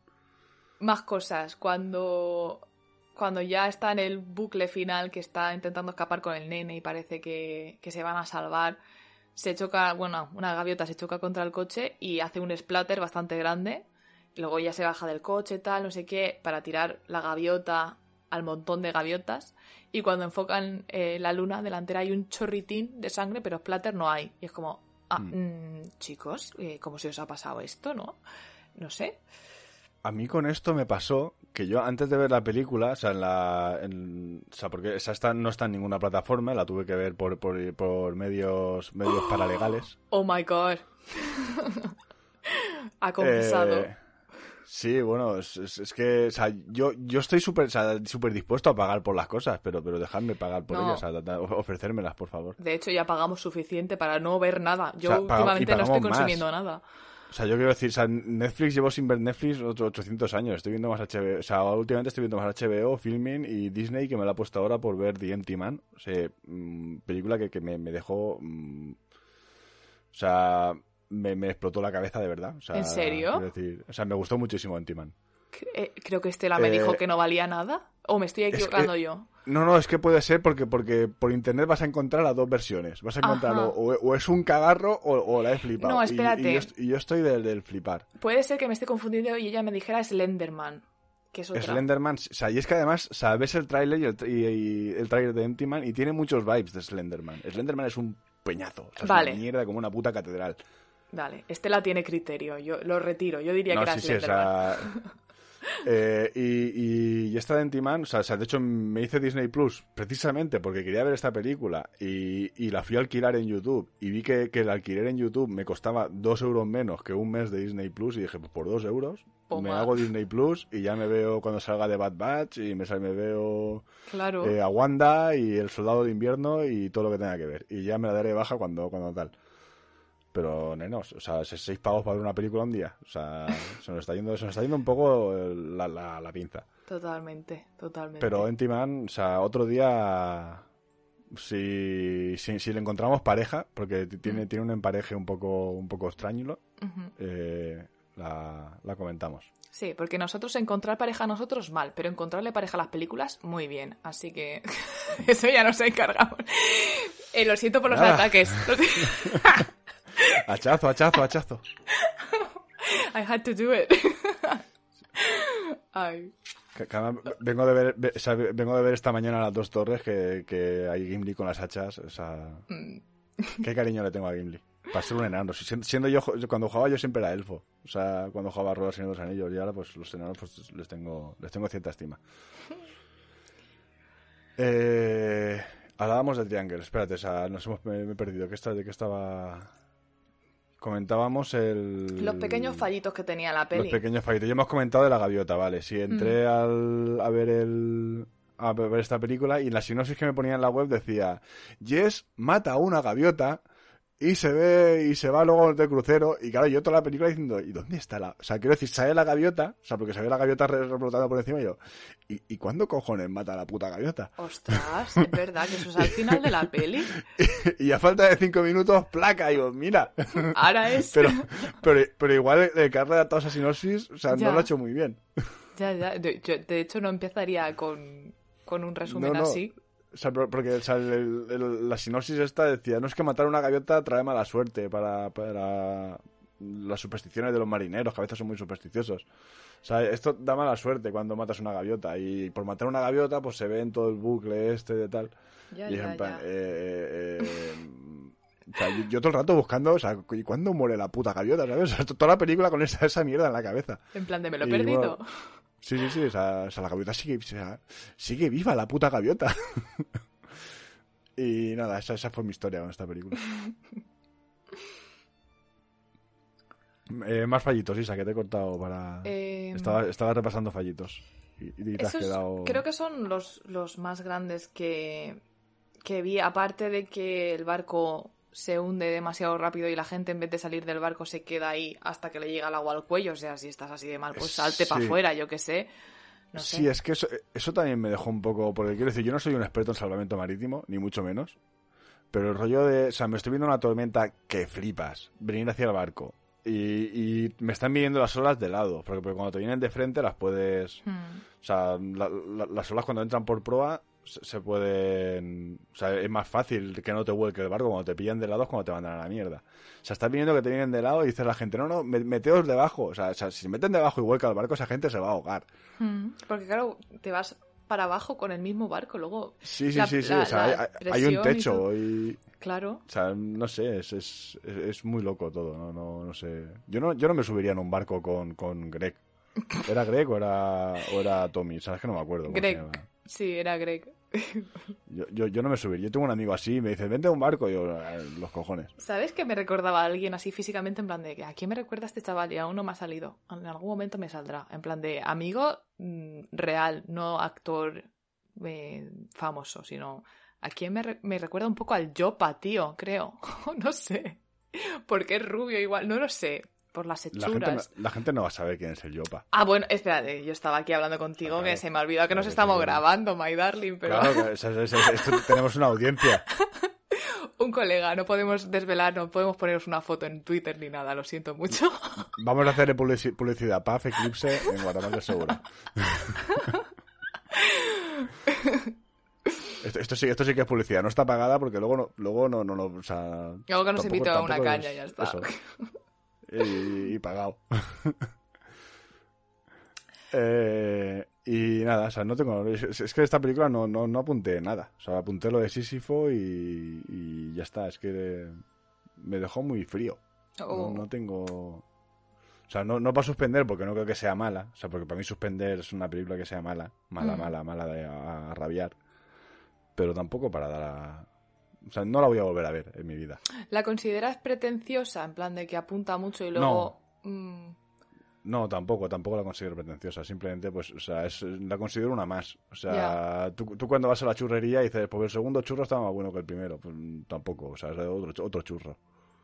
más cosas cuando cuando ya está en el bucle final que está intentando escapar con el nene y parece que, que se van a salvar se choca bueno una gaviota se choca contra el coche y hace un splatter bastante grande luego ya se baja del coche tal no sé qué para tirar la gaviota al montón de gaviotas y cuando enfocan eh, la luna delantera hay un chorritín de sangre, pero splatter no hay. Y es como, ah, mm. Mmm, chicos, eh, ¿cómo se os ha pasado esto, no? No sé. A mí con esto me pasó que yo antes de ver la película, o sea, en la, en, o sea porque esa está, no está en ninguna plataforma, la tuve que ver por, por, por medios, medios oh, paralegales. Oh my god. ha confesado. Eh, Sí, bueno, es, es, es, que, o sea, yo, yo estoy súper o sea, super dispuesto a pagar por las cosas, pero, pero dejadme pagar por no. ellas, o sea, ofrecérmelas, por favor. De hecho, ya pagamos suficiente para no ver nada. Yo últimamente no estoy consumiendo más. nada. O sea, yo quiero decir, o sea, Netflix llevo sin ver Netflix 800 años. Estoy viendo más HBO. O sea, últimamente estoy viendo más HBO, Filming y Disney, que me la ha puesto ahora por ver The Empty Man. O sea, mmm, película que, que me, me, dejó. Mmm, o sea, me, me, explotó la cabeza de verdad. O sea, ¿En serio? Decir, o sea, me gustó muchísimo Antiman. Eh, creo que Estela me eh, dijo que no valía nada. ¿O me estoy equivocando es que, yo? No, no, es que puede ser porque, porque por internet vas a encontrar las dos versiones. Vas a encontrar o, o, es un cagarro o, o, la he flipado. No, espérate. Y, y, yo, y yo, estoy del, del, flipar. Puede ser que me esté confundiendo y ella me dijera Slenderman. Que es otra. Slenderman, o sea, y es que además, o sea, ves el tráiler y el, y, el tráiler de Empty Man y tiene muchos vibes de Slenderman. Slenderman es un peñazo. O sea, vale. Es una mierda como una puta catedral. Vale, Estela tiene criterio, yo lo retiro, yo diría no, que era sí, sí, o sea, eh, y, y, y, esta de Antiman, o sea, o sea, de hecho me hice Disney Plus precisamente porque quería ver esta película y, y la fui a alquilar en YouTube y vi que, que, el alquiler en YouTube me costaba dos euros menos que un mes de Disney Plus y dije, pues por dos euros Poma. me hago Disney Plus y ya me veo cuando salga de Bad Batch y me, me veo claro. eh, a Wanda y El Soldado de Invierno y todo lo que tenga que ver. Y ya me la daré baja cuando, cuando tal pero nenos, o sea, seis pagos para ver una película un día, o sea, se nos está yendo, se nos está yendo un poco la, la, la pinza. Totalmente, totalmente. Pero Entiman, o sea, otro día, si, si, si, le encontramos pareja, porque tiene, mm. tiene un empareje un poco, un poco extraño, uh -huh. eh, la, la comentamos. Sí, porque nosotros encontrar pareja a nosotros mal, pero encontrarle pareja a las películas muy bien. Así que eso ya nos encargamos. Eh, lo siento por los Nada. ataques. Hachazo, hachazo, hachazo. I had to do it. Ay. Vengo de ver, o sea, vengo de ver esta mañana las dos torres que, que hay Gimli con las hachas. O sea, mm. qué cariño le tengo a Gimli. Para ser un enano. Siendo yo, cuando jugaba yo siempre era elfo. O sea, cuando jugaba Rueda Señor de los Anillos. Y ahora pues los enanos pues, les tengo, les tengo cierta estima. Eh, hablábamos de Triangle. Espérate, o sea, nos hemos, me, me he perdido. ¿Qué está, ¿De qué estaba...? Comentábamos el... Los pequeños fallitos que tenía la peli. Los pequeños fallitos. Ya hemos comentado de la gaviota, vale. Sí, entré Mm. al, a ver el a ver esta película y en la sinopsis que me ponía en la web decía Jess mata a una gaviota y se ve y se va luego de crucero y claro yo toda la película diciendo ¿y dónde está la...? O sea, quiero decir, sale la gaviota, o sea, porque se ve la gaviota re- revolotando por encima y yo ¿y, ¿y cuándo cojones mata a la puta gaviota? Ostras, es verdad que eso es al final de la peli. y a falta de cinco minutos, placa, y yo, mira. Ahora es. pero, pero, pero igual el que ha redactado esa sinopsis, o sea, Ya. no lo ha hecho muy bien. Ya, ya. De, yo- de hecho, no empezaría con, con un resumen No, no. así. O sea, por- porque o sea, el- el- el- la sinopsis esta decía, no es que matar a una gaviota trae mala suerte para, para las supersticiones de los marineros, que a veces son muy supersticiosos. O sea, esto da mala suerte cuando matas una gaviota. Y por matar una gaviota, pues se ve en todo el bucle este de tal. Ya, y es ya, en plan, ya. eh, eh, eh, o sea, yo, yo todo el rato buscando, o sea, ¿y cuándo muere la puta gaviota, sabes? O sea, toda la película con esa, esa mierda en la cabeza. En plan de me lo he y perdido. bueno, Sí, sí, sí, o sea, o sea, la gaviota sigue, o sea, sigue viva la puta gaviota. y nada, esa, esa fue mi historia con esta película. Eh, más fallitos, Isa, que te he cortado para... Eh, Estaba, estaba repasando fallitos. Y, y te has esos quedado... creo que son los, los más grandes que, que vi, aparte de que el barco se hunde demasiado rápido y la gente en vez de salir del barco se queda ahí hasta que le llega el agua al cuello. O sea, si estás así de mal, pues salte para Sí. afuera, yo qué sé. No sé. Sí, es que eso, eso también me dejó un poco. Porque quiero decir, yo no soy un experto en salvamento marítimo, ni mucho menos. Pero el rollo de. O sea, me estoy viendo una tormenta que flipas. Venir hacia el barco. Y, y me están viniendo las olas de lado. Porque, porque cuando te vienen de frente las puedes. Hmm. O sea, la- la- las olas cuando entran por proa se, pueden. O sea, es más fácil que no te vuelque el barco. Cuando te pillan de lado es cuando te mandan a la mierda. O sea, estás viendo que te vienen de lado y dice la gente, no, no, me- meteos debajo. O sea, si se meten debajo y vuelca el barco, esa gente se va a ahogar. Hmm. Porque claro, te vas para abajo con el mismo barco, luego... Sí, sí, La- sí, sí. la- o sea, hay, hay un y techo y, Claro. o sea, no sé, es, es, es- muy loco todo, no, no, no sé. Yo no, yo no me subiría en un barco con, con Greg. ¿Era Greg o era, o era Tommy? Sabes que no me acuerdo. Greg. Sí, era Greg. Yo, yo, no me subiría. Yo tengo un amigo así y me dice, vente a un barco. Y yo, "Eh, los cojones. ¿Sabes que me recordaba a alguien así físicamente? En plan de, ¿a quién me recuerda este chaval? Y aún no me ha salido. En algún momento me saldrá. En plan de amigo mm, real, no actor eh, famoso, sino a quién me, me recuerda un poco al Yopa, tío, creo. no sé. Porque es rubio igual, no lo sé. Por las La gente, no, hechuras. la gente no va a saber quién es el Yopa. Ah, bueno, espérate, yo estaba aquí hablando contigo Claro. que se me ha olvidado que nos estamos grabando, my darling, pero Claro, que es- es- es- esto tenemos una audiencia. un colega, no podemos desvelar, no podemos poneros una foto en Twitter ni nada, lo siento mucho. Vamos a hacer publici- publicidad. PAF Eclipse en Guatemala Segura. Esto, esto sí, esto sí que es publicidad. No está pagada porque luego no, luego no, no, no, o sea, Luego que nos tampoco- invito a una caña, es ya está. eso. Y, y pagado. Eh, y nada, o sea, no tengo. Es, es que esta película no, no, no apunté nada. O sea, apunté lo de Sísifo y, y ya está. Es que me dejó muy frío. Oh. No, no tengo. O sea, no, no para suspender porque no creo que sea mala. O sea, porque para mí suspender es una película que sea mala. Mala, Mm. mala, mala de a, a rabiar. Pero tampoco para dar a. O sea, no la voy a volver a ver en mi vida. ¿La consideras pretenciosa? En plan de que apunta mucho y luego... mm, No, tampoco, tampoco la considero pretenciosa. Simplemente, pues, o sea, es, la considero una más. O sea, tú, tú cuando vas a la churrería y dices, pues el segundo churro estaba más bueno que el primero. Pues mm, tampoco, o sea, es otro, otro churro.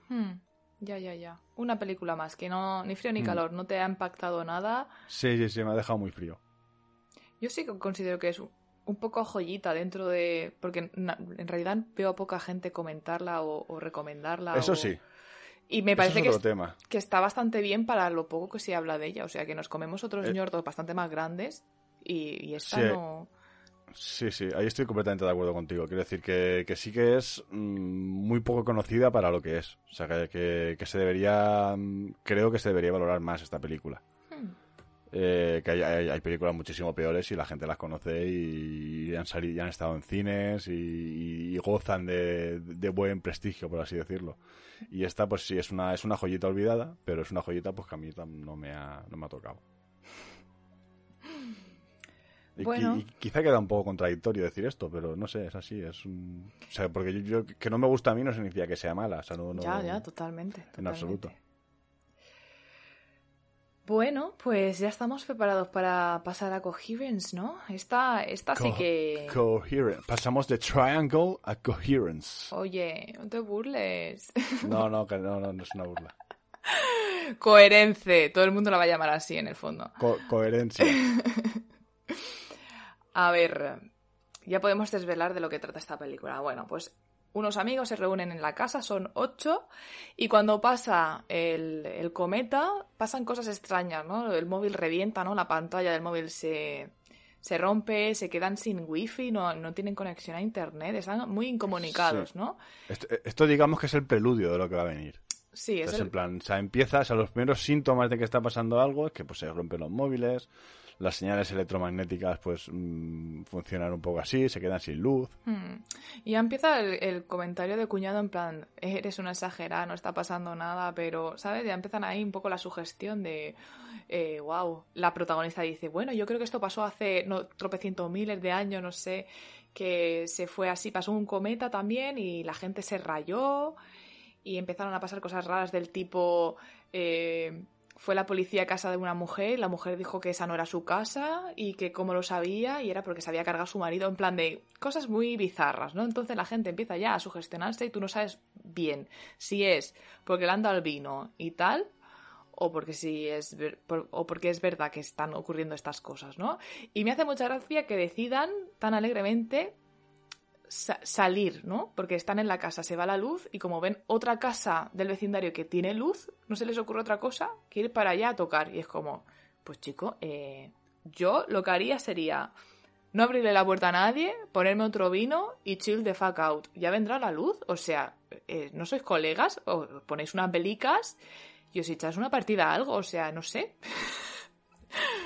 hmm, Ya, ya, ya. Una película más que no ni frío ni Mm. calor, no te ha impactado nada. Sí, sí, sí, me ha dejado muy frío. Yo sí que considero que es un- poco joyita dentro de... Porque en realidad veo a poca gente comentarla o, o recomendarla. Eso o- sí, Y me parece es que, tema. que está bastante bien para lo poco que se habla de ella. O sea, que nos comemos otros Eh. ñordos bastante más grandes y, y esta Sí. no... Sí, sí, ahí estoy completamente de acuerdo contigo. Quiero decir que, que sí que es mm, muy poco conocida para lo que es. O sea, que, que- que se debería, mm, creo que se debería valorar más esta película. Eh, que hay, hay- hay películas muchísimo peores y la gente las conoce y han salido, y han estado en cines y, y gozan de, de buen prestigio, por así decirlo. Y esta, pues sí, es una, es una joyita olvidada, pero es una joyita pues que a mí no me ha, no me ha tocado. Y, Bueno. y quizá queda un poco contradictorio decir esto, pero no sé, es así, es un... O sea, porque yo, yo- que no me gusta a mí no significa que sea mala, o sea, no... no- Ya, ya, totalmente. en absoluto. Bueno, pues ya estamos preparados para pasar a Coherence, ¿no? Esta, esta sí que... Coherence. Pasamos de triangle a coherence. Oye, no te burles. No, no, que no, no, no es una burla. Coherence. Todo el mundo la va a llamar así en el fondo. Co- coherencia. A ver, ya podemos desvelar de lo que trata esta película. Bueno, pues unos amigos se reúnen en la casa, son ocho, y cuando pasa el, el cometa, pasan cosas extrañas, ¿no? El móvil revienta, ¿no? La pantalla del móvil se, se rompe, se quedan sin wifi, no, no tienen conexión a internet, están muy incomunicados, Sí. ¿no? Esto, esto digamos que es el preludio de lo que va a venir. Sí, es Es el... en plan, o sea, empiezas, a los primeros síntomas de que está pasando algo es que pues se rompen los móviles, las señales electromagnéticas pues mm, funcionan un poco así, se quedan sin luz. Hmm. Y ya empieza el, comentario de cuñado en plan, eres una exagerada, no está pasando nada, pero, ¿sabes? Ya empiezan ahí un poco la sugestión de, eh, wow, la protagonista dice, bueno, yo creo que esto pasó hace no, tropecientos miles de años, no sé, que se fue así, pasó un cometa también y la gente se rayó y empezaron a pasar cosas raras del tipo... eh, fue la policía a casa de una mujer, la mujer dijo que esa no era su casa y que cómo lo sabía y era porque se había cargado su marido, en plan de cosas muy bizarras, ¿no? Entonces la gente empieza ya a sugestionarse y tú no sabes bien si es porque le han dado el vino y tal o porque si es ver- por- o porque es verdad que están ocurriendo estas cosas, ¿no? Y me hace mucha gracia que decidan tan alegremente sa- salir, ¿no? Porque están en la casa, se va la luz y como ven otra casa del vecindario que tiene luz, no se les ocurre otra cosa que ir para allá a tocar. Y es como, pues chico, eh, yo lo que haría sería no abrirle la puerta a nadie, ponerme otro vino y chill the fuck out. Ya vendrá la luz, o sea, eh, no sois colegas, o ponéis unas belicas y os echáis una partida a algo, o sea, no sé.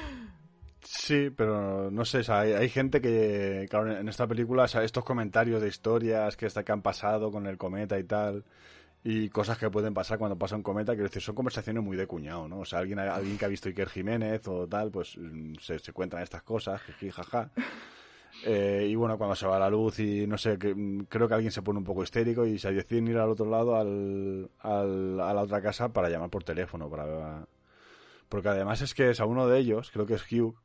Sí, pero no sé, o sea, hay, hay gente que, claro, en esta película, o sea, estos comentarios de historias que, está, que han pasado con el cometa y tal, y cosas que pueden pasar cuando pasa un cometa, quiero decir, son conversaciones muy de cuñado, ¿no? O sea, alguien, alguien que ha visto Iker Jiménez o tal, pues mm, se, se cuentan estas cosas, jiji, jaja. Eh, y bueno, cuando se va la luz y no sé, que, mm, creo que alguien se pone un poco histérico y se deciden ir al otro lado, al, al- a la otra casa, para llamar por teléfono, para... Porque además es que es a uno de ellos, creo que es Hugh,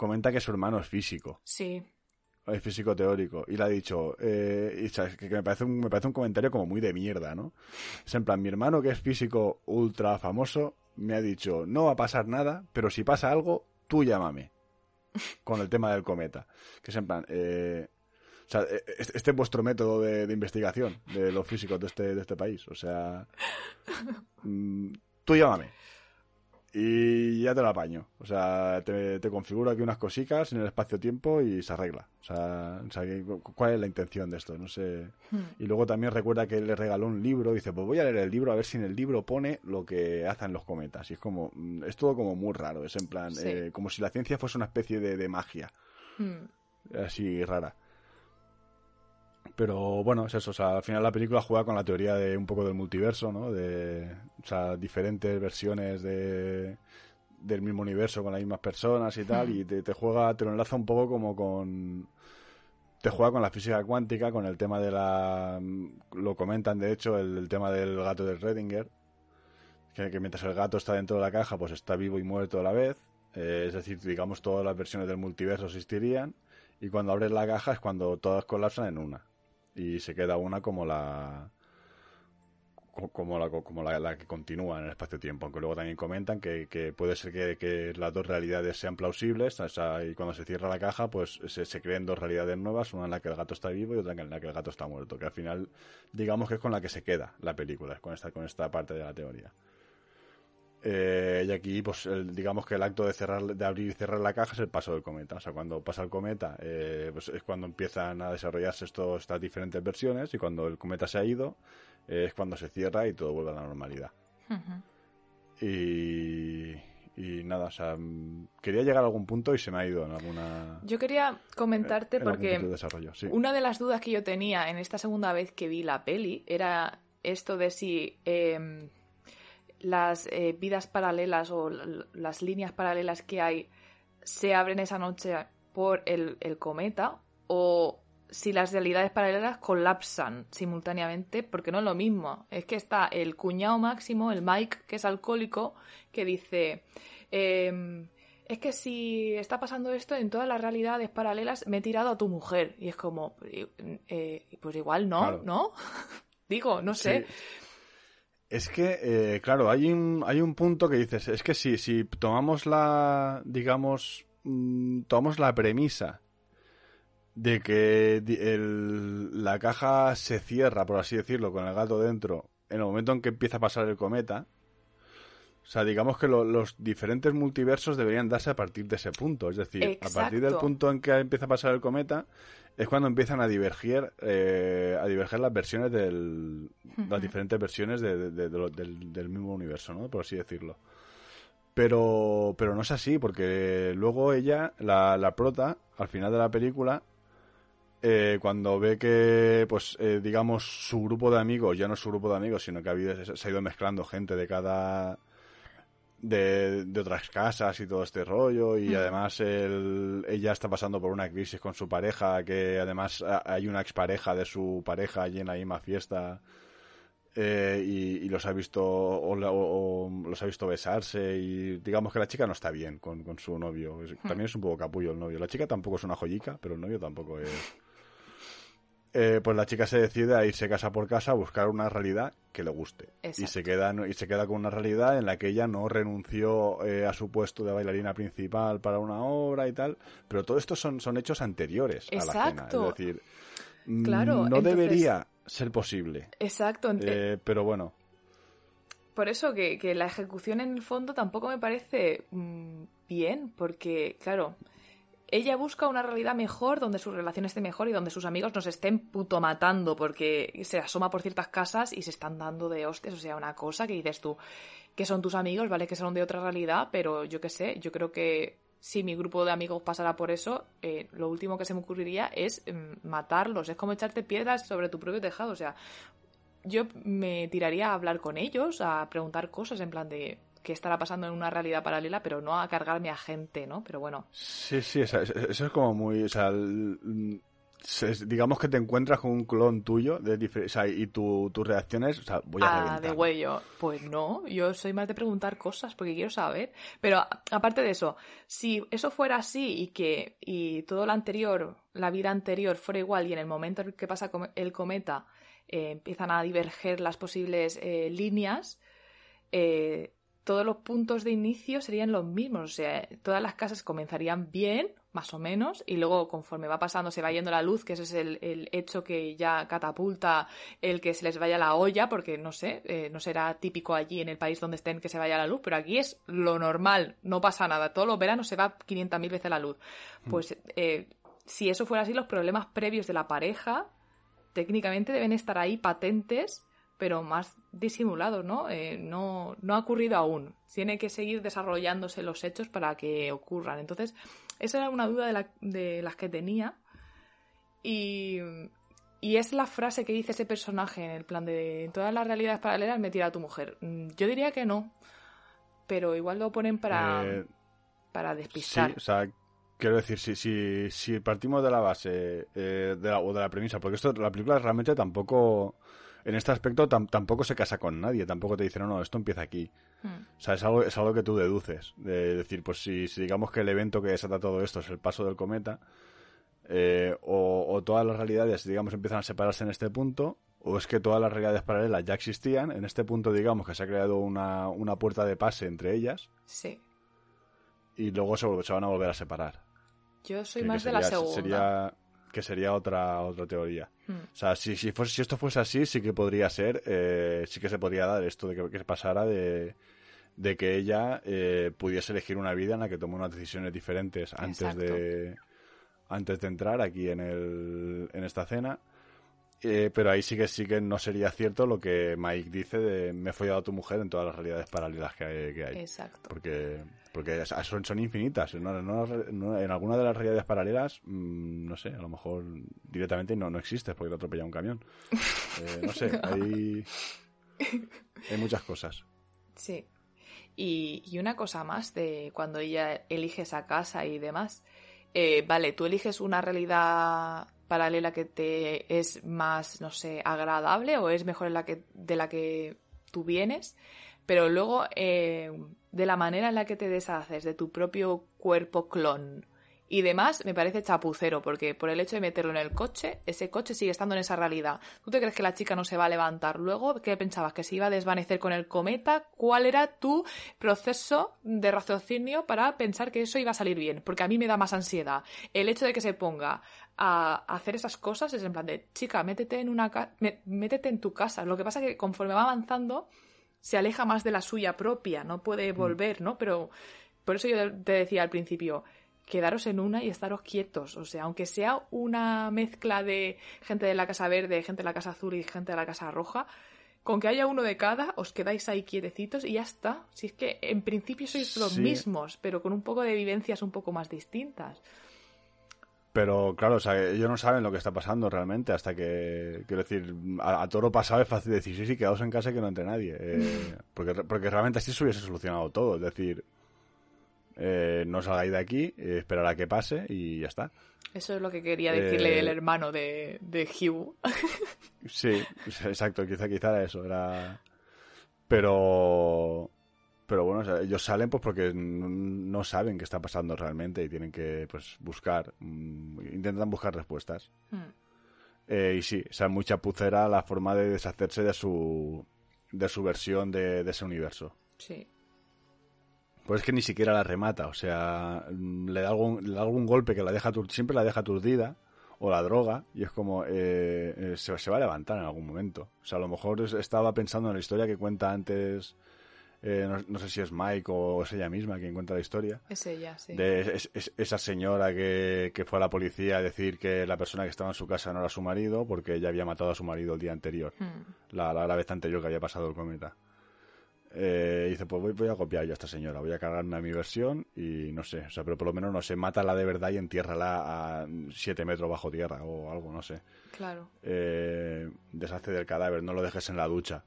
comenta que su hermano es físico, Sí, es físico teórico, y le ha dicho, eh, y, ¿sabes? que, me, parece un, me parece un comentario como muy de mierda, ¿no? Es en plan, mi hermano que es físico ultra famoso, me ha dicho, no va a pasar nada, pero si pasa algo, tú llámame, con el tema del cometa. Que es en plan, eh, o sea, eh, este este es vuestro método de, de investigación de los físicos de este, de este país, o sea, mm, tú llámame y ya te lo apaño. O sea, te, te configuro aquí unas cositas en el espacio-tiempo y se arregla. O sea, o sea, ¿cuál es la intención de esto? No sé. Y luego también recuerda que le regaló un libro. Dice, pues voy a leer el libro a ver si en el libro pone lo que hacen los cometas. Y es como, mm, es todo como muy raro. Es en plan, Sí. eh, como si la ciencia fuese una especie de, de magia. Hmm. Así rara. Pero bueno, es eso. O sea, al final la película juega con la teoría de un poco del multiverso, ¿no? De, o sea, diferentes versiones de, del mismo universo con las mismas personas y tal. Y te, te juega, te lo enlaza un poco como con. Te juega con la física cuántica, con el tema de la. Lo comentan, de hecho, el, el tema del gato de Redinger. Que, que mientras el gato está dentro de la caja, pues está vivo y muerto a la vez. Eh, es decir, digamos, todas las versiones del multiverso existirían. Y cuando abres la caja es cuando todas colapsan en una. Y se queda una como la. co- Como la, como la, la que continúa en el espacio-tiempo. Aunque luego también comentan que, que puede ser que, que las dos realidades sean plausibles. O sea, y cuando se cierra la caja, pues se, se creen dos realidades nuevas: una en la que el gato está vivo y otra en la que el gato está muerto. Que al final, digamos que es con la que se queda la película, con esta, con esta parte de la teoría. Eh, y aquí, pues, el- digamos que el acto de cerrar, de abrir y cerrar la caja es el paso del cometa. O sea, cuando pasa el cometa, eh, pues es cuando empiezan a desarrollarse esto- estas diferentes versiones y cuando el cometa se ha ido, eh, es cuando se cierra y todo vuelve a la normalidad. Y, y nada, o sea, quería llegar a algún punto y se me ha ido en alguna. Yo quería comentarte en porque de sí. Una de las dudas que yo tenía en esta segunda vez que vi la peli era esto de si em, las eh, vidas paralelas o las líneas paralelas que hay se abren esa noche por el, el cometa o si las realidades paralelas colapsan simultáneamente, porque no es lo mismo. Es que está el cuñado máximo, el Mike, que es alcohólico, que dice, em, es que si está pasando esto en todas las realidades paralelas, me he tirado a tu mujer. Y es como, eh, pues igual no, ¿no? Digo, no sé. Es que, eh, claro, hay un, hay un punto que dices, es que si, si tomamos la, digamos, mm, tomamos la premisa de que la caja se cierra, por así decirlo, con el gato dentro, en el momento en que empieza a pasar el cometa. O sea, digamos que los diferentes multiversos deberían darse a partir de ese punto. Es decir, a partir del punto en que empieza a pasar el cometa, es cuando empiezan a divergir, eh, a diverger las versiones del, las diferentes versiones del, del, mismo universo, ¿no? Por así decirlo. Pero, pero no es así, porque luego ella, la, la prota, al final de la película, eh, cuando ve que, pues, eh, digamos, su grupo de amigos, ya no es su grupo de amigos, sino que ha habido, se ha ido mezclando gente de cada. De, otras casas y todo este rollo, y mm. además ella está pasando por una crisis con su pareja, que además hay una expareja de su pareja allí en la misma fiesta. Eh, y, los ha visto o, los ha visto besarse y digamos que la chica no está bien con, con su novio hmm. también es un poco capullo el novio la chica tampoco es una joyica pero el novio tampoco es eh, pues la chica se decide a irse casa por casa a buscar una realidad que le guste. Y se, queda, y se queda con una realidad en la que ella no renunció eh, a su puesto de bailarina principal para una obra y tal. Pero todo esto son, son hechos anteriores a la cena. Es decir, mm, claro, no debería ser posible. Exacto. Eh, pero bueno. Por eso que, que, la ejecución en el fondo tampoco me parece mm, bien, porque, claro, ella busca una realidad mejor, donde su relación esté mejor y donde sus amigos nos estén puto matando porque se asoma por ciertas casas y se están dando de hostias. O sea, una cosa que dices tú, que son tus amigos, vale que son de otra realidad, pero yo qué sé, yo creo que si mi grupo de amigos pasara por eso, eh, lo último que se me ocurriría es mm, matarlos. Es como echarte piedras sobre tu propio tejado. O sea, yo me tiraría a hablar con ellos, a preguntar cosas en plan de qué estará pasando en una realidad paralela, pero no a cargarme a gente, ¿no? Pero bueno. Sí, sí, eso, es como muy. O sea, digamos que te encuentras con un clon tuyo de o sea, y tu, tus reacciones, o sea, voy a Ah, de huello. Pues no, yo soy más de preguntar cosas porque quiero saber. Pero aparte de eso, si eso fuera así y que y todo lo anterior, la vida anterior fuera igual y en el momento en que pasa el cometa eh, empiezan a diverger las posibles eh, líneas, eh, todos los puntos de inicio serían los mismos. O sea, todas las casas comenzarían bien, más o menos, y luego conforme va pasando se va yendo la luz, que ese es el, hecho que ya catapulta el que se les vaya la olla, porque no sé, eh, no será típico allí en el país donde estén que se vaya la luz, pero aquí es lo normal, no pasa nada. Todos los veranos se va 500.000 veces la luz. Hmm. Pues eh, si eso fuera así, los problemas previos de la pareja técnicamente deben estar ahí patentes pero más disimulado, ¿no? Eh, ¿no? No ha ocurrido aún. Tiene que seguir desarrollándose los hechos para que ocurran. Entonces, esa era una duda de, de las que tenía. Y, y, es la frase que dice ese personaje en el plan de en todas las realidades paralelas me tira a tu mujer. Mm, yo diría que no. Pero igual lo ponen para, eh, para despistar. Sí, o sea, quiero decir, si, si, si partimos de la base eh, de la, o de la premisa, porque esto, la película realmente tampoco en este aspecto tampoco se casa con nadie, tampoco te dicen, no, no, esto empieza aquí. Hmm. O sea, es algo, es algo que tú deduces. De decir, pues si, digamos que el evento que desata todo esto es el paso del cometa, eh, o, todas las realidades, digamos, empiezan a separarse en este punto, o es que todas las realidades paralelas ya existían, en este punto, digamos, que se ha creado una, una puerta de pase entre ellas. Sí. Y luego se, van a volver a separar. Yo soy más de la segunda. Sería, que sería otra otra teoría. Hmm. O sea, si, si, si esto fuese así, sí que podría ser, eh, sí que se podría dar esto de que, que pasara de, de que ella eh, pudiese elegir una vida en la que tome unas decisiones diferentes antes de antes de entrar aquí en, el, en esta cena eh, pero ahí sí que sí que no sería cierto lo que Mike dice de me he follado a tu mujer en todas las realidades paralelas que hay. Exacto. Porque, porque son, son infinitas. en alguna de las realidades paralelas, mm, no sé, a lo mejor directamente no, no existe porque te atropella un camión. Eh, no sé, hay, hay muchas cosas. Sí. Y, y una cosa más de cuando ella elige esa casa y demás. eh, vale, tú eliges una realidad paralela que te es más, no sé, agradable o es mejor en la que, de la que tú vienes, pero luego eh, de la manera en la que te deshaces de tu propio cuerpo clon y demás, me parece chapucero, porque por el hecho de meterlo en el coche, ese coche sigue estando en esa realidad. ¿Tú te crees que la chica no se va a levantar luego? ¿Qué pensabas? ¿Que se iba a desvanecer con el cometa? ¿Cuál era tu proceso de raciocinio para pensar que eso iba a salir bien? Porque a mí me da más ansiedad. El hecho de que se ponga a hacer esas cosas es en plan de, chica, métete en, una métete en tu casa. Lo que pasa es que conforme va avanzando, se aleja más de la suya propia, no puede mm. volver, ¿no? Pero por eso yo te decía al principio, quedaros en una y estaros quietos. O sea, aunque sea una mezcla de gente de la Casa Verde, gente de la Casa Azul y gente de la Casa Roja, con que haya uno de cada, os quedáis ahí quietecitos y ya está. Si es que en principio sois los mismos, pero con un poco de vivencias un poco más distintas. Pero claro, o sea, ellos no saben lo que está pasando realmente hasta que, quiero decir, a, toro pasado es fácil decir, sí, sí, quedaos en casa y que no entre nadie. Eh, porque, porque realmente así se hubiese solucionado todo. Es decir, eh, no salgáis de aquí, eh, esperar a que pase y ya está. Eso es lo que quería decirle el hermano de, de Hugh. sí, exacto, quizá, quizá era eso, era... Pero... Pero bueno, ellos salen pues porque no saben qué está pasando realmente y tienen que pues buscar, mm, intentan buscar respuestas. Hmm. Eh, y sí, o sea, muy chapucera la forma de deshacerse de su, de su versión de, de ese universo. Sí. Pues es que ni siquiera la remata, o sea, mm, le da algún, le da algún golpe que la deja siempre la deja aturdida, o la droga, y es como, eh, eh, se, va a levantar en algún momento. O sea, a lo mejor estaba pensando en la historia que cuenta antes, eh, no, sé si es Mike o es ella misma quien cuenta la historia. Es ella, sí. De esa señora que, fue a la policía a decir que la persona que estaba en su casa no era su marido porque ella había matado a su marido el día anterior, hmm. la, la, la vez anterior que había pasado el cometa. Eh, dice, pues voy, voy, a copiar yo a esta señora, voy a cargarme a mi versión y no sé, o sea, pero por lo menos no sé, mátala de verdad y entiérrala a 7 metros bajo tierra o algo, no sé. Claro. Eh, deshace del cadáver, no lo dejes en la ducha.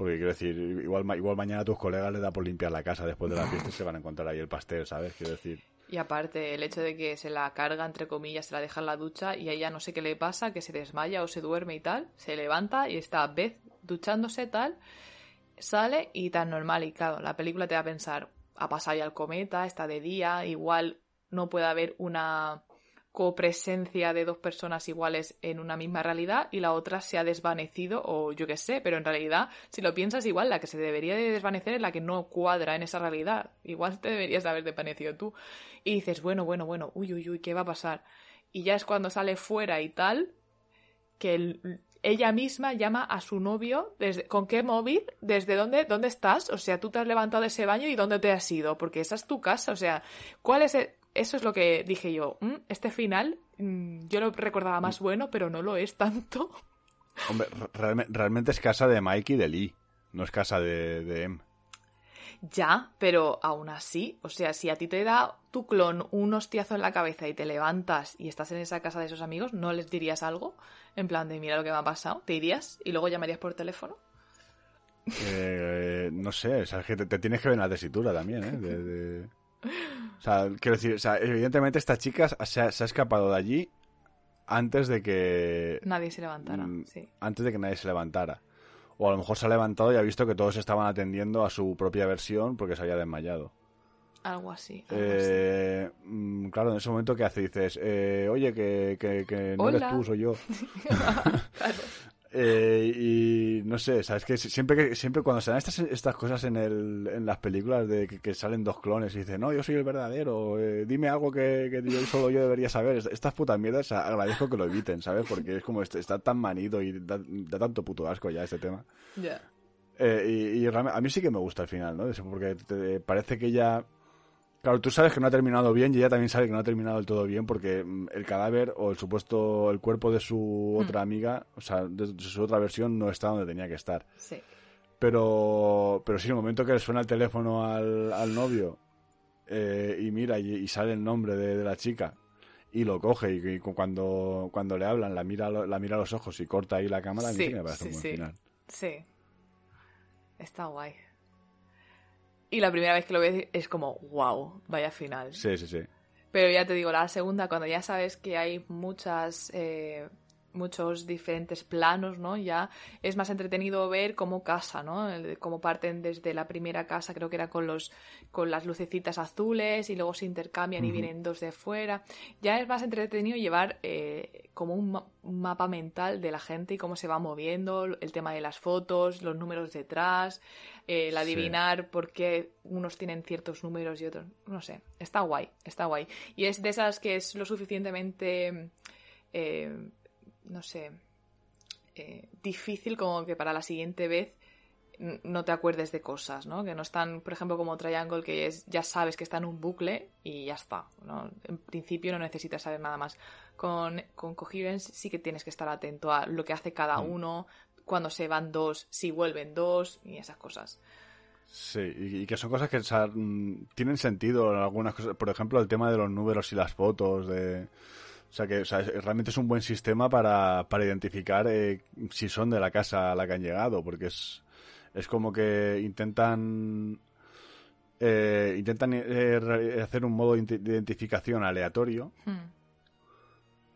Porque quiero decir, igual, igual mañana a tus colegas les da por limpiar la casa después de la fiesta y se van a encontrar ahí el pastel, ¿sabes? Quiero decir. Y aparte, el hecho de que se la carga, entre comillas, se la deja en la ducha y a ella no sé qué le pasa, que se desmaya o se duerme y tal, se levanta y está Beth duchándose tal sale y tan normal. Y claro, la película te va a pensar, ha pasado ya el cometa, está de día, igual no puede haber una copresencia de dos personas iguales en una misma realidad y la otra se ha desvanecido o yo qué sé, pero en realidad si lo piensas igual la que se debería de desvanecer es la que no cuadra en esa realidad, igual te deberías de haber desvanecido tú. Y dices bueno, bueno, bueno, uy, uy, uy, ¿qué va a pasar? Y ya es cuando sale fuera y tal que el, ella misma llama a su novio desde con qué móvil, desde dónde, dónde estás, o sea, tú te has levantado de ese baño y dónde te has ido, porque esa es tu casa, o sea, ¿cuál es eso es lo que dije yo, mm, este final mm, yo lo recordaba más bueno, pero no lo es tanto. Hombre, realmente, es casa de Mike y de Lee, no es casa de, de Em. Ya, pero aún así, o sea, si a ti te da tu clon un hostiazo en la cabeza y te levantas y estás en esa casa de esos amigos, ¿no les dirías algo? En plan de, mira lo que me ha pasado, ¿te irías? ¿Y luego llamarías por teléfono? Eh, no sé, o sea, que te, tienes que ver en la tesitura también, ¿eh? O sea, quiero decir, o sea, evidentemente esta chica se ha, escapado de allí antes de que... Nadie se levantara, mm, sí. Antes de que nadie se levantara. O a lo mejor se ha levantado y ha visto que todos estaban atendiendo a su propia versión porque se había desmayado. Algo así. eh, mm, claro, en ese momento, ¿qué hace? Dices, eh, oye, que, que, no eres tú, soy yo. claro. Eh, y no sé, sabes que siempre que siempre cuando se dan estas, estas cosas en, el, en las películas de que, salen dos clones y dicen, no, yo soy el verdadero, eh, dime algo que, que yo, solo yo debería saber. Estas putas mierdas agradezco que lo eviten, ¿sabes? Porque es como está tan manido y da, tanto puto asco ya este tema. Ya. Eh, y, a mí sí que me gusta el final, ¿no? Porque te, parece que ya Claro, tú sabes que no ha terminado bien y ella también sabe que no ha terminado del todo bien porque mm, el cadáver o el supuesto, el cuerpo de su hmm. otra amiga, o sea, de, su otra versión no está donde tenía que estar. Sí. Pero, pero sí, en el momento que le suena el teléfono al, novio eh, y mira y, sale el nombre de, la chica y lo coge y, cuando, cuando le hablan la mira, la mira a los ojos y corta ahí la cámara, sí, me parece un buen final. Sí, está guay. Y la primera vez que lo ves es como, wow, vaya final. Sí, sí, sí. Pero ya te digo, la segunda, cuando ya sabes que hay muchas eh, muchos diferentes planos, ¿no? Ya es más entretenido ver cómo casa, ¿no? Cómo parten desde la primera casa, creo que era con los con las lucecitas azules y luego se intercambian y vienen dos de fuera. Ya es más entretenido llevar eh, como un, mapa mental de la gente y cómo se va moviendo, el tema de las fotos, los números detrás, el adivinar por qué unos tienen ciertos números y otros, no sé, está guay, está guay. Y es de esas que es lo suficientemente eh, no sé, eh, difícil como que para la siguiente vez no te acuerdes de cosas, ¿no? Que no están, por ejemplo, como Triangle, que es, ya sabes que está en un bucle y ya está, ¿no? En principio no necesitas saber nada más. Con, con Coherence sí que tienes que estar atento a lo que hace cada mm. uno, cuando se van dos, si vuelven dos y esas cosas. Sí, y, que son cosas que mm, tienen sentido en algunas cosas. Por ejemplo, el tema de los números y las fotos, de o sea que realmente es un buen sistema para, para identificar eh, si son de la casa a la que han llegado, porque es, es como que intentan eh, intentan eh, hacer un modo de identificación aleatorio, hmm.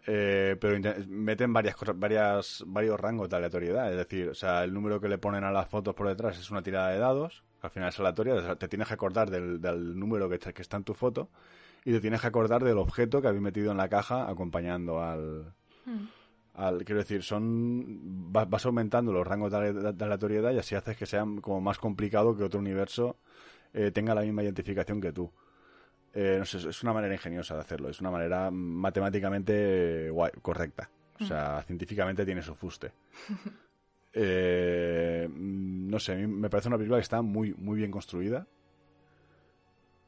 pero meten varias cosas, varias, varios rangos de aleatoriedad. Es decir, o sea, el número que le ponen a las fotos por detrás es una tirada de dados, al final es aleatoria, te tienes que acordar del, del número que, que está en tu foto y te tienes que acordar del objeto que habéis metido en la caja acompañando al... Hmm. al quiero decir, son vas, aumentando los rangos de, aleatoriedad y así haces que sea como más complicado que otro universo eh, tenga la misma identificación que tú. Eh, no sé, es una manera ingeniosa de hacerlo, es una manera matemáticamente correcta. O sea, hmm. científicamente tiene su fuste. Eh, no sé, me parece una película que está muy, muy bien construida.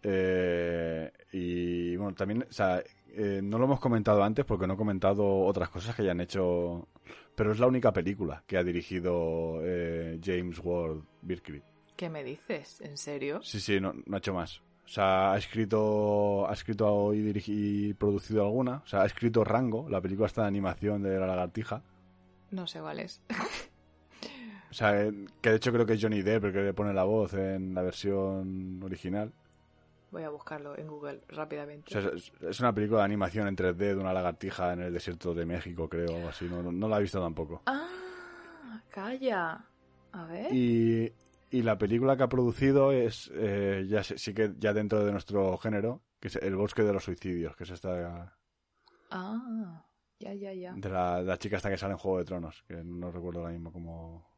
Eh, y bueno, también, o sea, eh, no lo hemos comentado antes porque no he comentado otras cosas que hayan hecho, pero es la única película que ha dirigido eh, James Ward Birkley. ¿Qué me dices? ¿En serio? Sí, sí, no, ha hecho más. O sea, ha escrito, ha escrito y, y producido alguna. O sea, ha escrito Rango, la película está de animación de la lagartija. No sé cuál es. o sea, que de hecho creo que es Johnny Depp el que le pone la voz en la versión original. Voy a buscarlo en Google rápidamente. es, una película de animación en 3D de una lagartija en el desierto de México, creo, o así. No, la he visto tampoco. Ah, calla. A ver. Y, la película que ha producido es, eh, ya sí que ya dentro de nuestro género, que es El bosque de los suicidios, que es esta... Ah, ya, ya, ya. De la, chica esta que sale en Juego de Tronos, que no recuerdo ahora mismo cómo,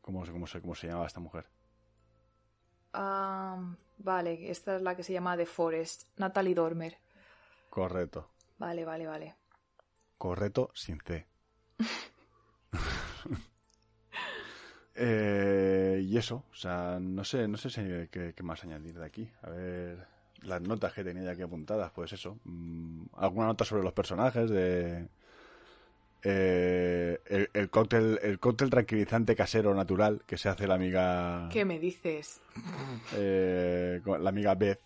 cómo, cómo, cómo se llamaba esta mujer. Vale, esta es la que se llama The Forest. Natalie Dormer. Correcto. Vale, vale, vale. Correcto sin C. Eh, y eso, o sea, no sé, no sé si qué, más añadir de aquí. A ver, las notas que tenía aquí apuntadas, pues eso. Mm, alguna nota sobre los personajes de eh, el, cóctel el cóctel tranquilizante casero natural que se hace la amiga ¿qué me dices? Eh, la amiga Beth.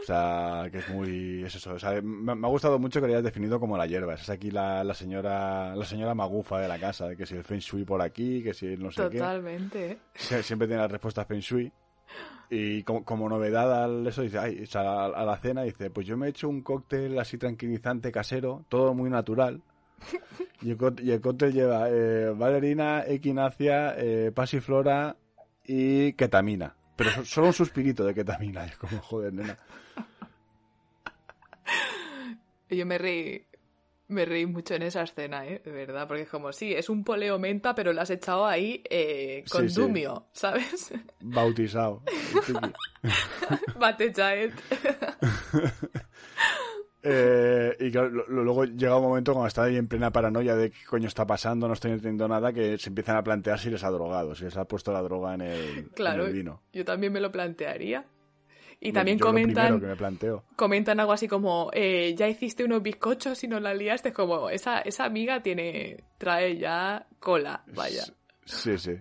O sea que es muy es eso. Me, ha gustado mucho que lo hayas definido como la hierba. Es aquí la, señora la señora magufa de la casa que si el feng shui por aquí que si no sé qué. Totalmente. Siempre tiene la respuesta feng shui. Y como, novedad al eso dice ay, a, a la cena dice pues yo me he hecho un cóctel así tranquilizante casero todo muy natural y el, cóctel lleva eh, valerina, equinacia, eh, pasiflora y ketamina. Pero solo un suspirito de ketamina. Es como, joder, nena. Yo me reí, me reí mucho en esa escena, ¿eh? De verdad, porque es como, sí, es un poleo menta, pero lo has echado ahí eh, con dumio, ¿sabes? Bautizado. Bate Eh, y luego llega un momento cuando está ahí en plena paranoia de qué coño está pasando, no estoy entendiendo nada, que se empiezan a plantear si les ha drogado, si les ha puesto la droga en el, claro, vino. Yo también me lo plantearía. Y también comentan, comentan algo así como, eh, ya hiciste unos bizcochos y no la liaste, como, esa, esa amiga tiene, trae ya cola, vaya. Sí, sí.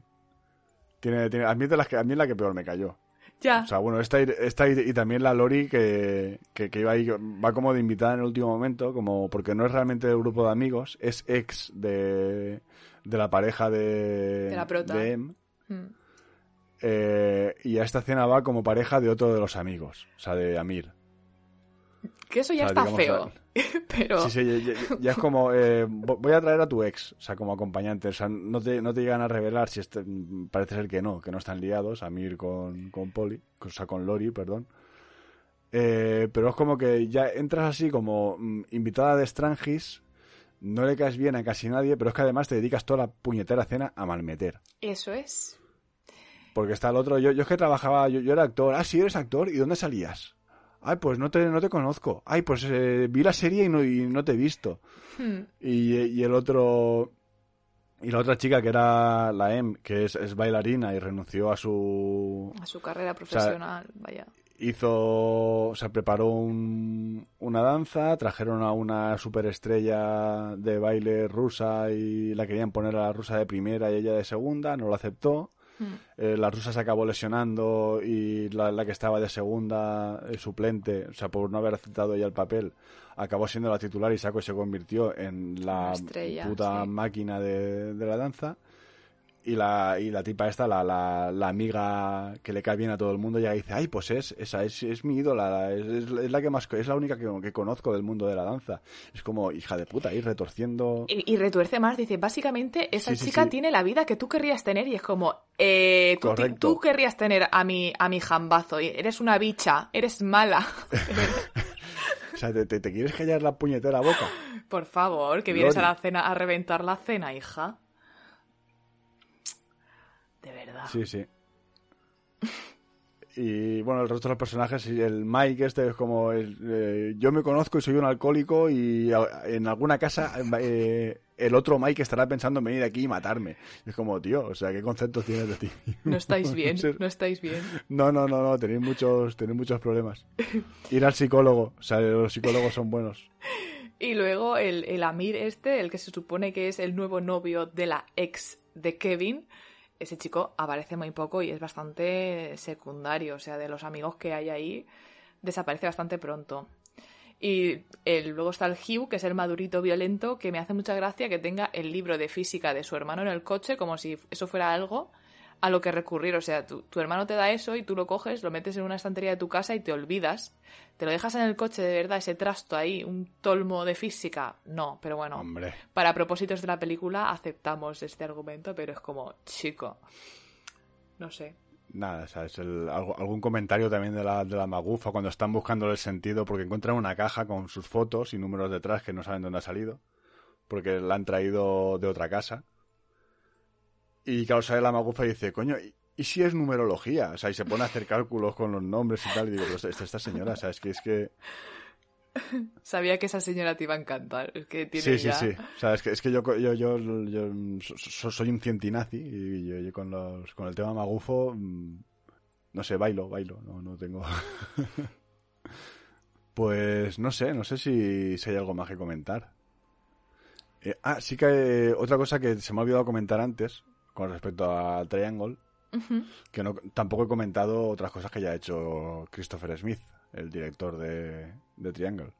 Tiene, tiene, a, mí de las que, a mí es la que peor me cayó. Ya. O sea, bueno, esta, esta y, también la Lori que, que, iba ahí, va como de invitada en el último momento, como porque no es realmente del grupo de amigos, es ex de, de la pareja de, de, la prota. de M. Mm. Eh, y a esta cena va como pareja de otro de los amigos, o sea, de Amir. Que eso ya O sea, está digamos, feo. Pero. Sí, sí, ya, ya- ya es como, eh, vo- voy a traer a tu ex, o sea, como acompañante. O sea, no te, no te llegan a revelar si este, parece ser que no, que no están liados, Amir con, con Polly, o sea, con Lori, perdón. Eh, pero es como que ya entras así como mm, invitada de Strangis, no le caes bien a casi nadie, pero es que además te dedicas toda la puñetera cena a malmeter. Eso es. Porque está el otro, yo, yo es que trabajaba, yo, yo era actor, ah, sí, eres actor, ¿y dónde salías? Ay, pues no te, no te conozco. Ay, pues eh, vi la serie y no, y no te he visto. Hmm. Y, y el otro. Y la otra chica que era la Em, que es, es bailarina y renunció a su. A su carrera profesional, vaya. Hizo. O sea, preparó un- una danza, trajeron a una superestrella de baile rusa y la querían poner a la rusa de primera y ella de segunda, no lo aceptó. Hmm. Eh, la rusa se acabó lesionando y la, la que estaba de segunda eh, suplente, o sea, por no haber aceptado ella el papel, acabó siendo la titular y Saco se convirtió en la estrella, puta sí. máquina de, de la danza. Y la, y la tipa esta, la, la, la amiga que le cae bien a todo el mundo, ya dice, ay, pues es, esa es, es mi ídola, la- es, es- es la que más, es la única que, que conozco del mundo de la danza. Es como, hija de puta, ir retorciendo. Y, y retuerce más, dice, básicamente esa Sí, sí, chica sí. tiene la vida que tú querrías tener y es como, eh, tú, tú querrías tener a mi, a mi jambazo, y eres una bicha, eres mala. O sea, te, te- te quieres callar la puñetera boca. Por favor, que vienes a la cena a reventar la cena, hija. Sí, sí. Y bueno, el resto de los personajes, el Mike este es como, el, eh, yo me conozco y soy un alcohólico y a- en alguna casa eh, el otro Mike estará pensando en venir aquí y matarme. Es como, tío, o sea, ¿qué conceptos tienes de ti? No estáis bien, no estáis bien. No, no, no, no, tenéis muchos, tenéis muchos problemas. Ir al psicólogo, o sea, los psicólogos son buenos. Y luego el, el Amir este, el que se supone que es el nuevo novio de la ex de Kevin, ese chico aparece muy poco y es bastante secundario, o sea, de los amigos que hay ahí, desaparece bastante pronto. Y el- luego está el Hugh, que es el madurito violento, que me hace mucha gracia que tenga el libro de física de su hermano en el coche, como si eso fuera algo a lo que recurrir. O sea, tu, tu hermano te da eso y tú lo coges, lo metes en una estantería de tu casa y te olvidas. Te lo dejas en el coche de verdad, ese trasto ahí, un tolmo de física. No, pero bueno, Hombre, para propósitos de la película aceptamos este argumento, pero es como, chico, no sé. nada, o sea, es el- algún comentario también de la, de la magufa cuando están buscando el sentido porque encuentran una caja con sus fotos y números detrás que no saben dónde ha salido porque la han traído de otra casa. Y claro, sale la magufa y dice, coño, ¿y, si es numerología? O sea, y se pone a hacer cálculos con los nombres y tal. Y digo, esta, esta señora, o sea, es que es que... Sabía que esa señora te iba a encantar. Es que tiene Sí, sí, ya- sí. O sea, es que, es que yo, yo, yo, yo so- so- soy un cientinazi y yo, yo con, los, con el tema magufo, mm, no sé, bailo, bailo, no, no tengo... pues no sé, no sé si, si hay algo más que comentar. Eh, ah, sí que eh, otra cosa que se me ha olvidado comentar antes con respecto a Triangle, que no, tampoco he comentado otras cosas que ya ha hecho Christopher Smith, el director de, de Triangle.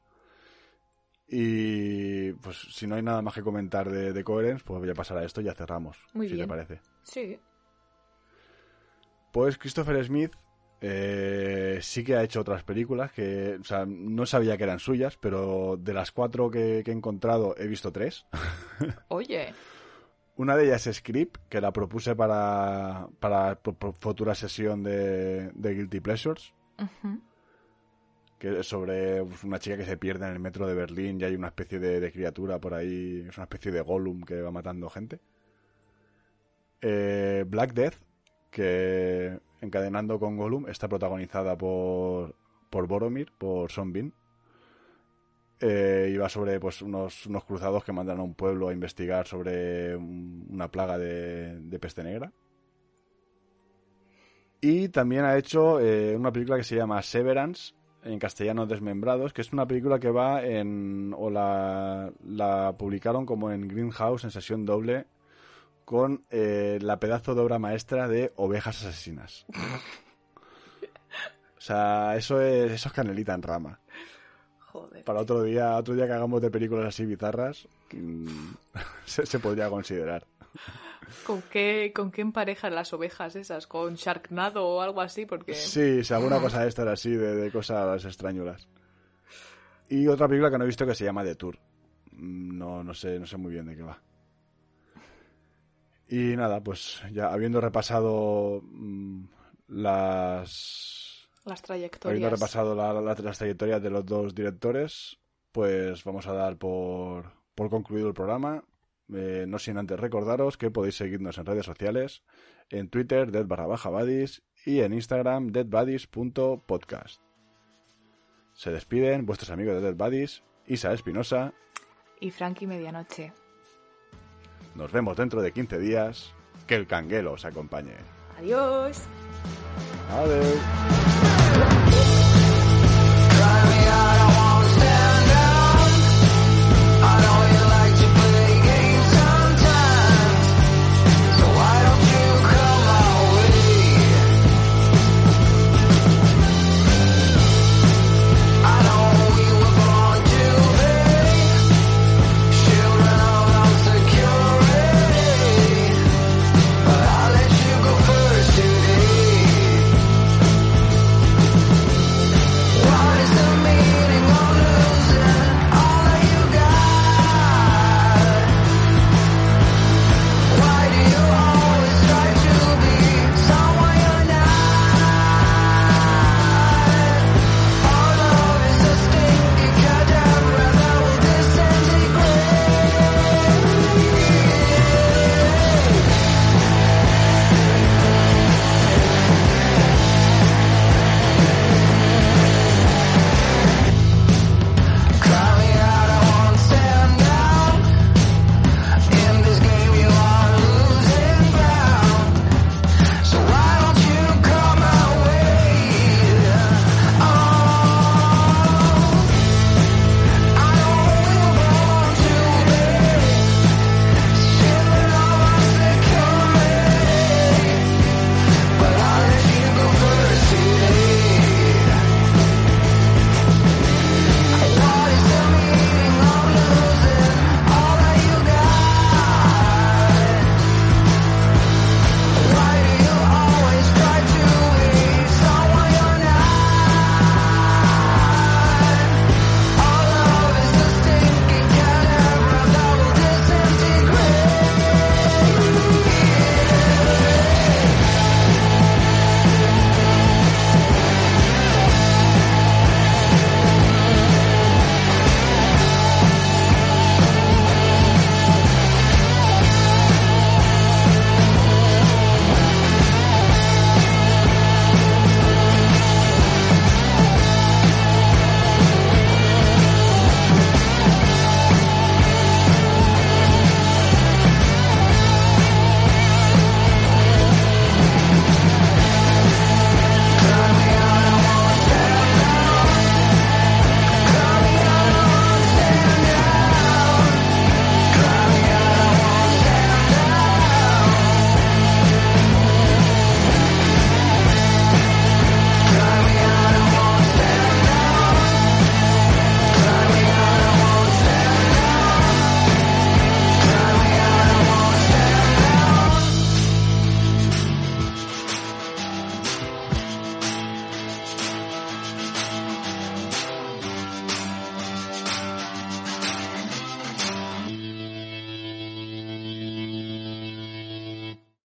Y pues si no hay nada más que comentar de, de Coherence, pues voy a pasar a esto y ya cerramos, Muy si bien. te parece. Sí. Pues Christopher Smith eh, sí que ha hecho otras películas que, o sea, no sabía que eran suyas, pero de las cuatro que, que he encontrado he visto tres. Oye, Una de ellas es Script, que la propuse para, para fu- fu- futura sesión de, de Guilty Pleasures. que es sobre una chica que se pierde en el metro de Berlín y hay una especie de, de criatura por ahí, es una especie de Gollum que va matando gente. Eh, Black Death, que encadenando con Gollum, está protagonizada por, por Boromir, por Son Bean. Eh, y va sobre pues, unos, unos cruzados que mandan a un pueblo a investigar sobre un- una plaga de, de peste negra. Y también ha hecho eh, una película que se llama Severance, en castellano Desmembrados, que es una película que va en. o la, la publicaron como en Greenhouse en sesión doble con eh, la pedazo de obra maestra de Ovejas Asesinas. O sea, eso es, eso es canelita en rama. Joder. Para otro día, otro día que hagamos de películas así bizarras, mm, se, se podría considerar. ¿Con qué, ¿Con qué emparejan las ovejas esas? ¿Con Sharknado o algo así? Porque Sí, si alguna cosa de estas así, de, de cosas extrañulas. Y otra película que no he visto que se llama The Tour. Mm, No, no sé, no sé muy bien de qué va. Y nada, pues ya habiendo repasado mm, las Las habiendo trayectorias. repasado la- la- las trayectorias de los dos directores, pues vamos a dar por, por concluido el programa. Eh, no sin antes recordaros que podéis seguirnos en redes sociales, en Twitter, dead barra baja y en Instagram, deadbuddies.podcast. Se despiden vuestros amigos de Dead Buddies, Isa Espinosa. Y Frankie Medianoche. Nos vemos dentro de 15 días. Que el canguelo os acompañe. Adiós. Adiós. Thank you.